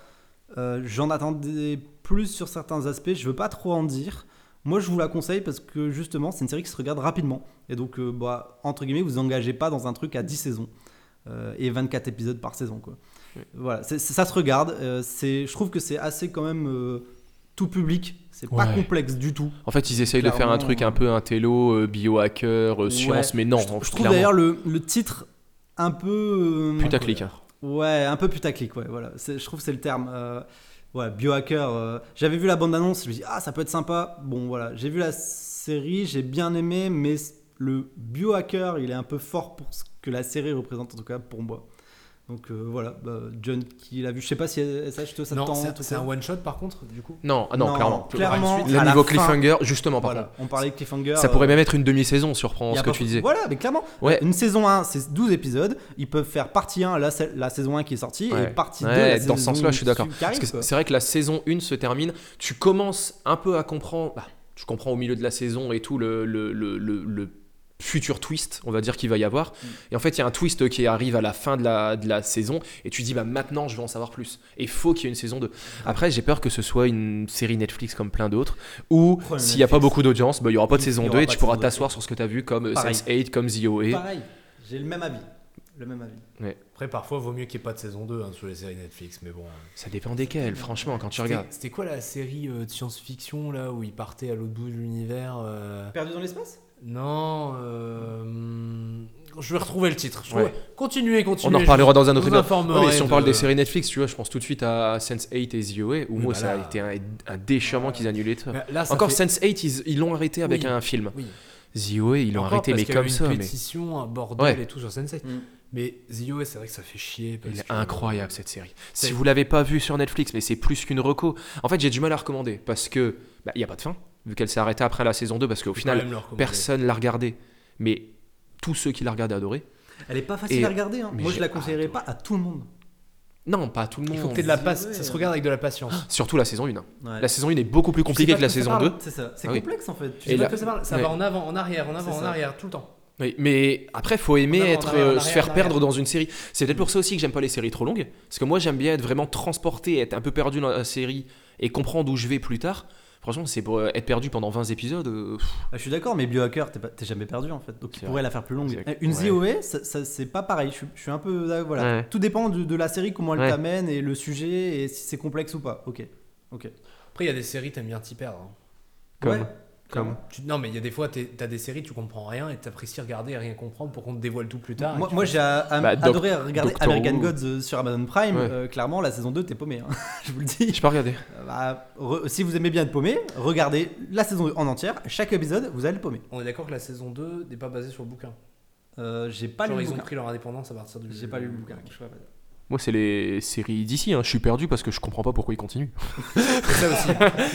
Euh, j'en attendais plus sur certains aspects, je veux pas trop en dire. Moi je vous la conseille parce que justement c'est une série qui se regarde rapidement, et donc euh, bah, entre guillemets vous engagez pas dans un truc à 10 saisons, euh, et 24 épisodes par saison. Quoi. Oui. Voilà, ça se regarde, euh, je trouve que c'est assez quand même tout public, c'est pas complexe du tout. En fait, ils essayent de faire un truc un peu intello, biohacker, science, mais non. je, je trouve d'ailleurs le, le titre un peu. euh, Putaclic. Ouais, un peu putaclic, ouais, voilà. Je trouve que c'est le terme. Euh, ouais, biohacker. euh, J'avais vu la bande-annonce, je me dis, ah, ça peut être sympa. Bon, voilà. J'ai vu la série, j'ai bien aimé, mais le biohacker, il est un peu fort pour ce que la série représente, en tout cas pour moi. Donc euh, voilà, bah, John qui l'a vu. Je sais pas si SH, toi, ça te Non, tente, c'est- un one shot par contre, du coup. Non, ah non, Non, clairement. clairement, Le niveau fin- cliffhanger, justement, par Voilà, contre. on parlait de cliffhanger. Ça pourrait euh, même être une demi-saison, surprend ce que tu disais. Voilà, mais clairement. Ouais, Une saison 1, c'est 12 épisodes. Ils peuvent faire partie 1, la, sa- la saison 1 qui est sortie, Ouais. et partie Ouais, 2, la dans ce sens-là, je suis d'accord. Parce que c'est vrai que la saison 1 se termine, tu commences un peu à comprendre, bah, tu comprends au milieu de la saison et tout le, le, le, le- le futur twist, on va dire qu'il va y avoir. Mm. Et en fait, il y a un twist qui arrive à la fin de la, de la saison et tu dis, bah maintenant, je veux en savoir plus. Et il faut qu'il y ait une saison 2. Après, j'ai peur que ce soit une série Netflix comme plein d'autres, où s'il n'y a pas beaucoup d'audience, bah, il n'y aura pas de saison aura 2 et tu pourras t'asseoir sur ce que tu as vu comme Pareil. Sense8, comme The OA. Pareil, j'ai le même avis. Le même avis. Après, parfois, vaut mieux qu'il n'y ait pas de saison 2 hein, sur les séries Netflix, mais bon. Ça dépend desquelles, franchement, quand tu regardes. C'était quoi la série euh, de science-fiction là où il partait à l'autre bout de l'univers euh, Perdu dans l'espace? Non, euh, je vais retrouver le titre. Je Ouais. trouvais- Continuez, On continuez. en reparlera dans un autre épisode. mais si on parle de- des séries Netflix, tu vois, je pense tout de suite à Sense8 et The OA, où moi bah ça a été un, un déchirement qu'ils annulaient ça. Mais Là, ça Encore fait- Sense8, ils ils l'ont arrêté avec Oui. un film. Oui. The OA, ils l'ont arrêté, parce mais qu'il y a eu comme une ça. Mais... pétition, un bordel Ouais. et tout sur Sense8. Mm. Mais The c'est vrai que ça fait chier. parce Il est que- incroyable cette série. Si vous l'avez pas vu sur Netflix, mais c'est plus qu'une reco. En fait, j'ai du mal à recommander parce que bah, il n'y a pas de fin, vu qu'elle s'est arrêtée après la saison 2, parce qu'au final, personne l'a regardé. Mais tous ceux qui l'ont regardé adoré. Elle est pas facile Et- à regarder. hein. Moi, je la conseillerais pas à tout le monde. Non, pas tout le monde. Il faut que aies de la patience. Ouais. Ça se regarde avec de la patience. Surtout la saison 1. Ouais. La saison 1 est beaucoup plus compliquée que la saison parle. 2. C'est ça. C'est Ah oui. complexe en fait. Tu sais pas de quoi ça parle Ça Ouais. va en avant, en arrière, en avant, en arrière, tout le temps. Oui, mais après, faut aimer être, arrière, euh, se faire perdre dans une série. C'est peut-être pour ça aussi que j'aime pas les séries trop longues. Parce que moi, j'aime bien être vraiment transporté, être un peu perdu dans la série et comprendre où je vais plus tard. Franchement, c'est pour euh, être perdu pendant 20 épisodes. euh, Ah, je suis d'accord, mais biohacker, t'es jamais perdu en fait. Donc tu pourrais la faire plus longue. Une Ouais. ZOE, ça, ça- c'est pas pareil. Je, suis- je suis un peu. là, Voilà. Ouais. Tout dépend de, de la série, comment elle Ouais. t'amène et le sujet et si c'est complexe ou pas. Ok. Ok. Après, il y a des séries, t'aimes bien t'y perdre. hein. Comme- Ouais, comme-. Tu- Non, mais il y a des fois, t'es- t'as des séries, tu comprends rien et t'apprécies regarder et rien comprendre pour qu'on te dévoile tout plus tard. Moi, tu j'ai Bah, adoré regarder Doctor American Who. Gods euh, sur Amazon Prime. Ouais. Euh, clairement, la saison 2, t'es paumé. hein. [LAUGHS] je vous le dis. J'ai pas regardé. Euh, bah, re- si vous aimez bien être paumé, regardez la saison 2 en entière. Chaque épisode, vous allez le paumer. On est d'accord que la saison 2 n'est pas basée sur le bouquin. Euh, j'ai pas Genre, lu ils le ont bouquin. pris leur indépendance à partir du. J'ai pas lu le bouquin. je pourrais pas dire. Moi, c'est les séries d'ici. hein. Je suis perdu parce que je comprends pas pourquoi ils continuent. C'est ça aussi.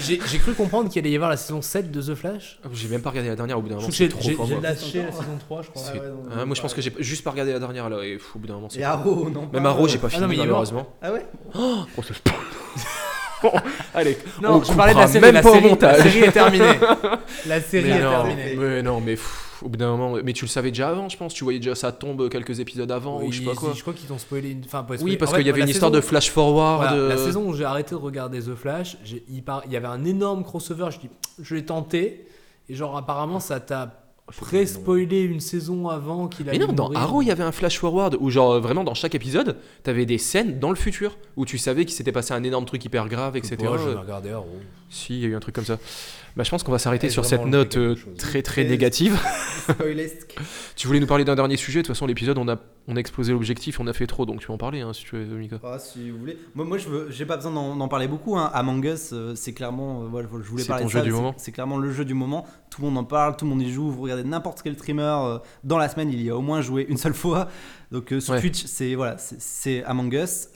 J'ai j'ai cru comprendre qu'il allait y avoir la saison 7 de The Flash. J'ai même pas regardé la dernière au bout d'un moment. J'ai lâché la saison 3, je crois. Ah ouais, non, Ah, non, moi, je pense que j'ai juste pas regardé la dernière là. Et au bout d'un moment, c'est. Et Arrow, non Même Arrow, j'ai pas Ah fini non, mais il est mort. malheureusement. Ah ouais Oh. [LAUGHS] Bon, allez, Non, on je parlais de la série. même la, pas au série montage. la série est terminée. La série Mais est non, terminée. mais non, mais pff, au bout d'un moment. Mais tu le savais déjà avant, je pense. Tu voyais déjà ça tombe quelques épisodes avant ou je sais pas Oui, quoi. Je crois qu'ils t'ont spoilé une. Enfin, Oui, parce qu'il y avait la une histoire de flash forward. Voilà, euh, La saison où j'ai arrêté de regarder The Flash, il, par- il y avait un énorme crossover. Je dis, je l'ai tenté. Et genre, apparemment, ça t'a pré-spoiler une saison avant qu'il Mais allait non, dans. Arrow, il y avait un flash forward où, genre, vraiment, dans chaque épisode, t'avais des scènes dans le futur où tu savais qu'il s'était passé un énorme truc hyper grave, etc. Moi, je regarder Arrow. Si, il y a eu un truc comme ça. Bah, je pense qu'on va s'arrêter sur cette note euh, très très Et- négative. [LAUGHS] [LAUGHS] Tu voulais nous parler d'un dernier sujet. De toute façon, l'épisode, on a, on a explosé l'objectif, on a fait trop, donc tu peux en parler hein, si tu veux, Mika. Ah, si vous voulez. Moi, moi je veux, j'ai pas besoin d'en, parler beaucoup. Hein. Among Us, euh, c'est clairement, euh, voilà, je voulais C'est parler ton de jeu ça. du moment. c'est clairement le jeu du moment. Tout le monde en parle, tout le monde y joue. Vous regardez n'importe quel streamer euh, dans la semaine, il y a au moins joué une seule fois. Donc euh, sur Ouais. Twitch, c'est voilà, c'est, Among Us.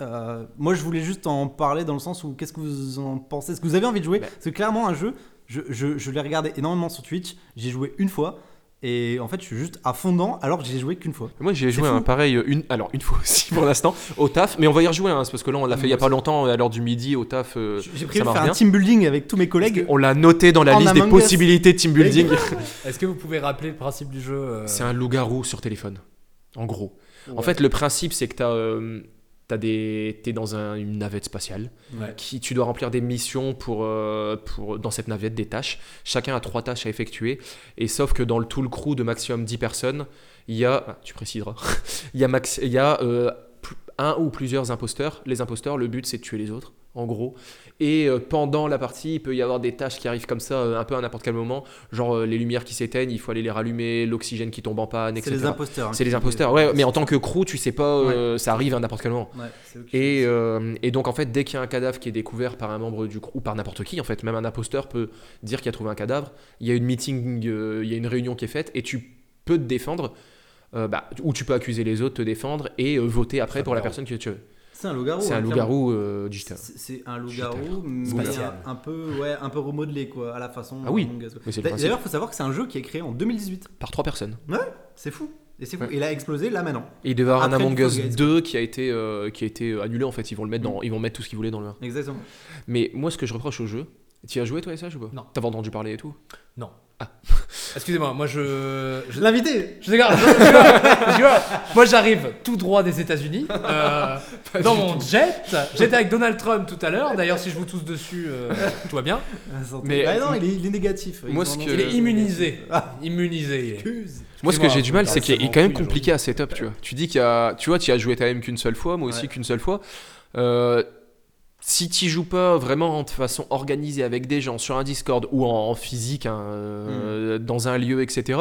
Moi, je voulais juste en parler dans le sens où qu'est-ce que vous en pensez? Est-ce que vous avez envie de jouer? Bah. C'est clairement un jeu. Je, je, je l'ai regardé énormément sur Twitch. J'ai joué une fois. Et en fait, je suis juste à fond dedans alors que j'ai joué qu'une fois. Moi, j'ai joué fou. un pareil, euh, une, alors une [LAUGHS] fois aussi pour l'instant, au taf, mais on va y rejouer, hein, parce que là, on l'a fait il y a pas longtemps, à l'heure du midi, au taf. euh, J'ai le marche faire un team building avec tous mes collègues. On l'a noté dans la En liste des Us. possibilités de team building. [LAUGHS] Est-ce que vous pouvez rappeler le principe du jeu euh, C'est un loup-garou sur téléphone, en gros. En fait, le principe, c'est que euh, t'as des, t'es dans un- une navette spatiale. Ouais. qui tu dois remplir des missions pour, euh, pour dans cette navette des tâches. Chacun a trois tâches à effectuer et sauf que dans le tout le crew de maximum 10 personnes, il y a ah, tu préciseras. [LAUGHS] il y a max il y a euh, un ou plusieurs imposteurs. Les imposteurs, le but c'est de tuer les autres en gros. Et euh, pendant la partie, il peut y avoir des tâches qui arrivent comme ça euh, un peu à n'importe quel moment, genre euh, les lumières qui s'éteignent, il faut aller les rallumer, l'oxygène qui tombe en panne, C'est etc. les imposteurs. hein, C'est les imposteurs, ouais, mais en tant que crew, tu sais pas, ça arrive à n'importe quel moment. Ouais, c'est Et, et donc en fait, dès qu'il y a un cadavre qui est découvert par un membre du crew, ou par n'importe qui, en fait, même un imposteur peut dire qu'il a trouvé un cadavre, il y a une meeting, il y a une réunion qui est faite, et tu peux te défendre, bah, ou tu peux accuser les autres, te défendre, et voter après Ça pour la personne qui tu C'est un loup-garou. C'est hein, un clairement. loup-garou euh, digital. C'est un loup-garou, mais un peu, ouais, un peu remodelé quoi, à la façon. Ah oui. D'ailleurs, faut savoir que c'est un jeu qui est créé en 2018. Par trois personnes. C'est fou. Et c'est fou. Ouais. Il a explosé là maintenant. Et il devait y avoir un Among Us Fall Guys. 2 qui a été, euh, qui a été euh, annulé en fait. Ils vont le mettre Mm. dans, ils vont mettre tout ce qu'ils voulaient dans le 1. Exactement. Mais moi, ce que je reproche au jeu, tu y as joué toi et ça, ou pas? Non. T'avais entendu parler et tout? Non. Ah. Excusez-moi, moi je. je... L'invité Je je- moi j'arrive tout droit des États-Unis euh, dans mon jet. J'étais avec Donald Trump tout à l'heure. D'ailleurs, si je vous tousse dessus, euh, tout va bien. Mais- Ah non, il est, il est négatif. Moi, ce que- Il est immunisé. Ah. Immunisé. Excuse. Moi, ce que j'ai du mal, c'est qu'il est quand même compliqué à setup, tu vois. Tu dis qu'il y a, tu vois, tu y as joué quand même qu'une seule fois, moi aussi Ouais. qu'une seule fois. Euh, si tu joues pas vraiment de façon organisée avec des gens sur un Discord ou en, en physique, hein, euh, Hmm. dans un lieu, etc.,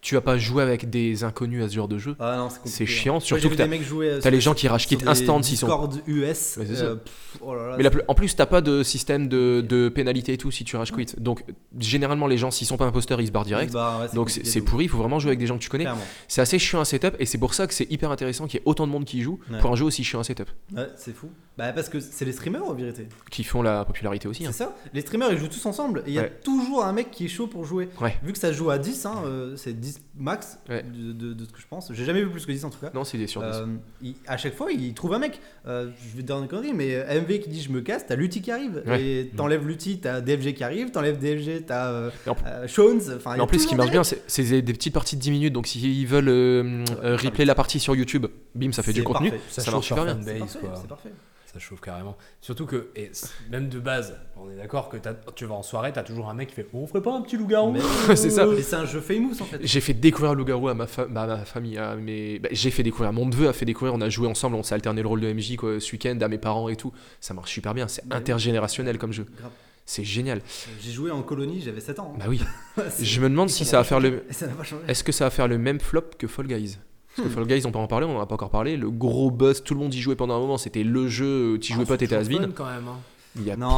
tu vas pas jouer avec des inconnus à ce genre de jeu. Ah non, c'est. C'est chiant, Moi, surtout que des euh, t'as les gens qui rage sur quit des instant s'ils sont. Discord US. Mais euh, pff, oh là là, Mais la plus- en plus, t'as pas de système de, de pénalité et tout si tu rage quit. Donc, généralement, les gens, s'ils sont pas imposteurs, ils se barrent direct. Bah, ouais, Donc, c'est pourri, il faut vraiment jouer avec des gens que tu connais. C'est assez chiant à setup et c'est pour ça que c'est hyper intéressant qu'il y ait autant de monde qui y joue Ouais. pour un jeu aussi chiant à setup. Ouais, c'est fou. Bah, parce que c'est les streamers en vérité. Qui font la popularité aussi. hein. C'est ça. Les streamers ils jouent tous ensemble et il y a toujours un mec qui est chaud pour jouer. Ouais. Vu que ça se joue à 10, hein, euh, c'est 10 max Ouais. de, de- de ce que je pense. J'ai jamais vu plus que 10 en tout cas. Non, c'est des sur 10. Euh, il- à chaque fois, il trouve un mec. Euh, je vais te dire une connerie, mais MV qui dit je me casse, t'as Lutti qui arrive. Ouais. Et t'enlèves Lutti, t'as DFG qui arrive. T'enlèves DFG, t'as euh, Et en- euh, Shones. Enfin, en plus, ce qui marche bien, c'est des petites parties de 10 minutes. Donc, s'ils veulent euh, euh, replay la partie sur YouTube, bim, ça fait du C'est contenu. parfait. Ça, marche super bien. C'est parfait. Ça chauffe carrément. Surtout que, et même de base, on est d'accord que tu vas en soirée, t'as toujours un mec qui fait On ferait pas un petit loup-garou Mais- [LAUGHS] C'est ça. Mais c'est un jeu famous en fait. J'ai fait découvrir Loup-Garou à ma, fa- bah, à ma famille. À mes... bah, j'ai fait découvrir. Mon neveu a fait découvrir. On a joué ensemble. On s'est alterné le rôle de MJ quoi, ce week-end à mes parents et tout. Ça marche super bien. C'est Bah oui. intergénérationnel comme jeu. Grave. C'est génial. J'ai joué en colonie, j'avais 7 ans. Bah oui. [LAUGHS] Je me demande si ça va faire le. Est-ce que ça va faire le même flop que Fall Guys? Parce que. Fall Guys, on peut en parler, on en a pas encore parlé. Le gros buzz, tout le monde y jouait pendant un moment. C'était le jeu. Tu jouais Ah, pas, c'est t'étais has fun, quand même. hein. Il y a Non,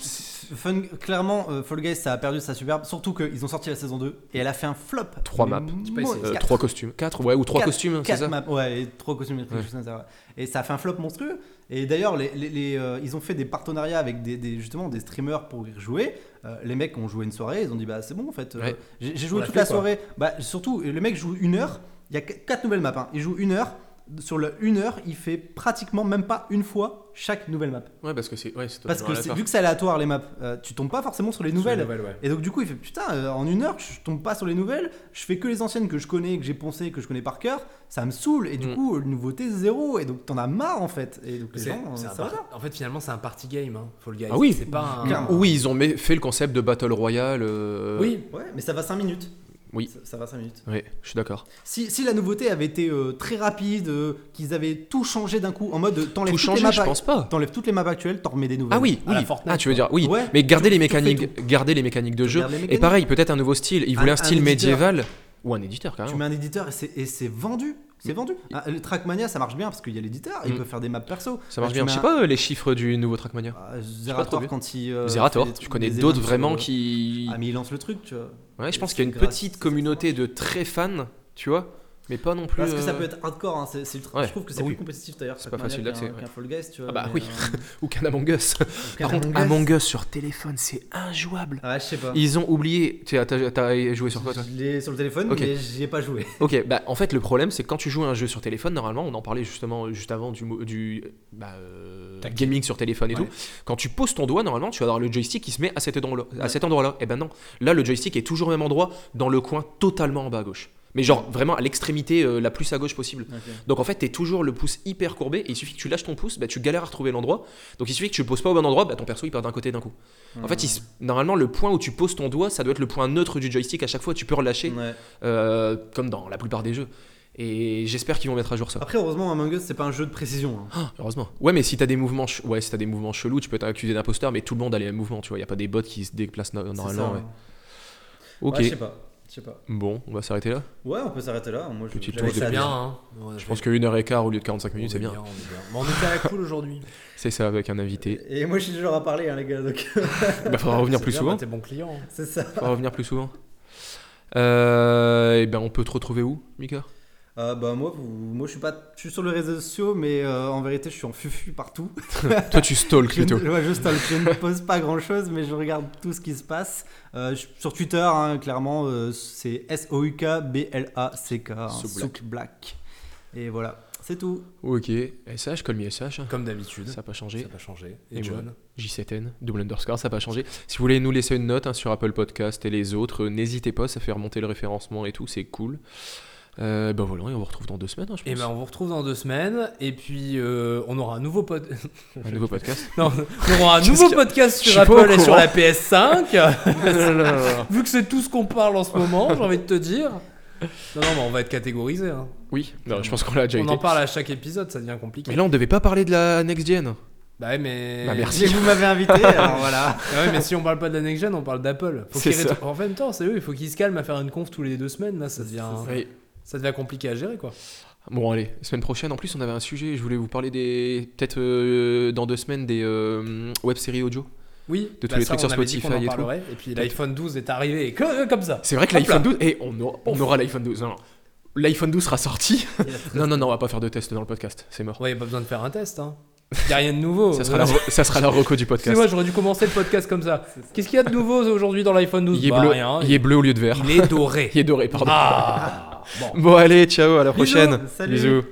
fun, clairement, euh, Fall Guys ça a perdu sa superbe. Surtout qu'ils ont sorti la saison 2 et elle a fait un flop. Trois Mais maps. mo- pas essayé. euh, quatre- trois costumes. Quatre, ouais, ou trois Quatre- costumes, c'est ça maps, ouais, et trois costumes Ouais. pas, ouais. Et ça a fait un flop monstrueux. Et d'ailleurs, les, les- les, euh, ils ont fait des partenariats avec des, des- justement des streamers pour y rejouer. Euh, les mecs ont joué une soirée, ils ont dit bah c'est bon en fait. euh, Ouais. J'ai On joué l'a toute fait, la soirée. Bah surtout, le mec joue une heure. Il y a qu- quatre nouvelles maps. Hein. Il joue une heure. Sur le une heure, il fait pratiquement même pas une fois chaque nouvelle map. Ouais, parce que c'est. Ouais, c'est Parce que totalement c'est- aléatoire. vu que c'est aléatoire les maps, euh, tu tombes pas forcément sur les nouvelles. Sur les ouais. Et donc du coup il fait putain euh, en une heure je tombe pas sur les nouvelles, je fais que les anciennes que je connais, que j'ai poncé, que je connais par cœur, ça me saoule et du Mm. coup nouveauté zéro et donc t'en as marre en fait et donc les C'est- gens euh, c'est un ça va. par- En fait, finalement, c'est un party game, hein, Fall Guys. Ah oui. C'est pas un. Clairement. Oui, ils ont fait le concept de Battle Royale. euh, Oui, Ouais mais ça va 5 minutes. Oui. Ça, ça va 5 minutes. Oui, je suis d'accord. Si, si la nouveauté avait été euh, très rapide, euh, qu'ils avaient tout changé d'un coup, en mode euh, t'enlèves Tout toutes, les changer, maps je pense pas. t'enlèves toutes les maps actuelles, t'en remets des nouvelles. Ah oui, oui. Fortnite, ah, tu veux dire, oui. Ouais, mais garder les tu mécaniques, garder les mécaniques de jeu. Et pareil, peut-être un nouveau style. Il voulait Un- un, style un médiéval ou un éditeur Tu carrément. mets un éditeur et c'est- vendu. C'est vendu. Ah, le Trackmania, ça marche bien parce qu'il y a l'éditeur, il Mm. peut faire des maps perso. Ça marche tu bien. Je sais un- pas euh, les chiffres du nouveau Trackmania. Ah, Zerator quand il. euh, Zerator, tu connais d'autres vraiment qui. Ah, mais il lance le truc, tu vois. Ouais, je pense qu'il y a une petite communauté de très fans, tu vois, mais pas non plus. Parce que ça euh, peut être hardcore, hein, c'est, c'est ultra- Ouais. je trouve que c'est Ah oui. plus compétitif d'ailleurs. C'est pas facile qu'un- d'accès, ouais. qu'un Fall Guys, tu vois. Ah bah oui. euh, [LAUGHS] Ou qu'un Among Us. qu'un Par contre, Among Us. Sur téléphone, c'est injouable. Ah, je sais pas. Ils ont oublié. Tu as, t'as- t'as joué sur quoi toi? Je sur le téléphone, Ok. mais j'y ai pas joué. [LAUGHS] Ok, bah en fait le problème c'est que quand tu joues à un jeu sur téléphone, normalement on en parlait justement juste avant du, mo- du bah, euh, gaming sur téléphone et Ouais. tout. Quand tu poses ton doigt, normalement tu vas avoir le joystick qui se met à cet endroit-là. À cet endroit-là. Et ben non, là le joystick est toujours au même endroit, dans le coin totalement en bas à gauche. Mais genre vraiment à l'extrémité euh, la plus à gauche possible. Donc en fait, t'es toujours le pouce hyper courbé et il suffit que tu lâches ton pouce, bah, tu galères à retrouver l'endroit. Donc il suffit que tu le poses pas au bon endroit, bah, ton perso il part d'un côté d'un coup. En fait, il se- normalement, le point où tu poses ton doigt, ça doit être le point neutre du joystick. À chaque fois, tu peux relâcher, Ouais. euh, comme dans la plupart des jeux. Et j'espère qu'ils vont mettre à jour ça. Après, heureusement, Among Us, c'est pas un jeu de précision. hein. Ah, heureusement. Ouais, mais si t'as des mouvements, ouais, si des mouvements chelous, tu peux être accusé d'imposteur, mais tout le monde a les mêmes mouvements, tu vois. Y a pas des bots qui se déplacent normalement. ouais. hein. Ok. Ouais, je sais pas. Je sais pas. bon, on va s'arrêter là. Ouais, on peut s'arrêter là. Moi, je Petite touche de bien, hein. Ouais, Je pense qu'une heure et quart au lieu de 45 minutes, c'est bien. on est bien. Mais on était à la cool aujourd'hui. [LAUGHS] C'est ça avec un invité. Et moi, je suis toujours à parler, hein, les gars. Donc, Bah, faudra [LAUGHS] revenir plus bien, souvent. bah, T'es bon client. hein. c'est ça. Faudra revenir plus souvent. Euh, et ben, on peut te retrouver où, Mika? Euh, bah moi, vous- moi je suis pas, je suis sur les réseaux sociaux, mais euh, en vérité je suis en fufu partout. [LAUGHS] Toi, tu stalk Je, ne- plutôt. ouais, je stalk, je ne pose pas grand chose, mais je regarde tout ce qui se passe. Euh, je- sur Twitter, hein, clairement, euh, c'est S O U K B L A C K, hein, Souk Black. Et voilà, c'est tout. Ok. SH, call me SH. Comme d'habitude. Ça n'a pas Ça changé. n'a pas changé. Et, Et John. J7N, double underscore, ça n'a pas changé. Si vous voulez nous laisser une note hein, sur Apple Podcast et les autres, n'hésitez pas, ça fait remonter le référencement et tout, c'est cool. Euh, ben voilà, et on vous retrouve dans deux semaines, hein, je Et pense. ben on vous retrouve dans deux semaines. Et puis euh, on aura un nouveau pod... [LAUGHS] Un nouveau podcast. [LAUGHS] non, on aura un nouveau podcast sur Apple et sur la PS5. non, non, non, non. Vu que c'est tout ce qu'on parle en ce moment, j'ai envie de te dire. Non, non, mais on va être catégorisé. hein. Oui, non, je pense qu'on l'a déjà On été. en parle à chaque épisode, ça devient compliqué. Mais là, on devait pas parler de la next gen. Bah ouais, mais. Bah, merci. Si vous m'avez invité, [LAUGHS] alors voilà. Ah ouais, mais si on parle pas de la next gen, on parle d'Apple. Faut qu'il En même temps, c'est eux, il faut qu'ils se calment à faire une conf tous les deux semaines. Là, ça devient. Ça devient compliqué à gérer, quoi. Bon, allez, semaine prochaine, en plus, on avait un sujet, je voulais vous parler des. Peut-être euh, dans deux semaines, des euh, web-séries audio. Oui, De tous bah les trucs sur Spotify et tout. Et puis l'iPhone 12 est arrivé comme, comme ça. C'est vrai que l'iPhone là. 12. Et on aura, on aura l'iPhone 12. Non, non. L'iPhone 12 sera sorti. non, non, non, on va pas faire de test dans le podcast, c'est mort. Ouais, y a pas besoin de faire un test. Hein. Y a rien de nouveau. Ça sera, la, ça sera la reco du podcast. Excusez-moi, j'aurais dû commencer le podcast comme ça. Qu'est-ce qu'il y a de nouveau aujourd'hui dans l'iPhone 12 Il est, Bah, bleu, rien. il est bleu au lieu de vert. Il est doré. [LAUGHS] Il est doré, pardon. Ah, bon. Bon, allez, ciao, à la Bisous. prochaine. Salut. Bisous.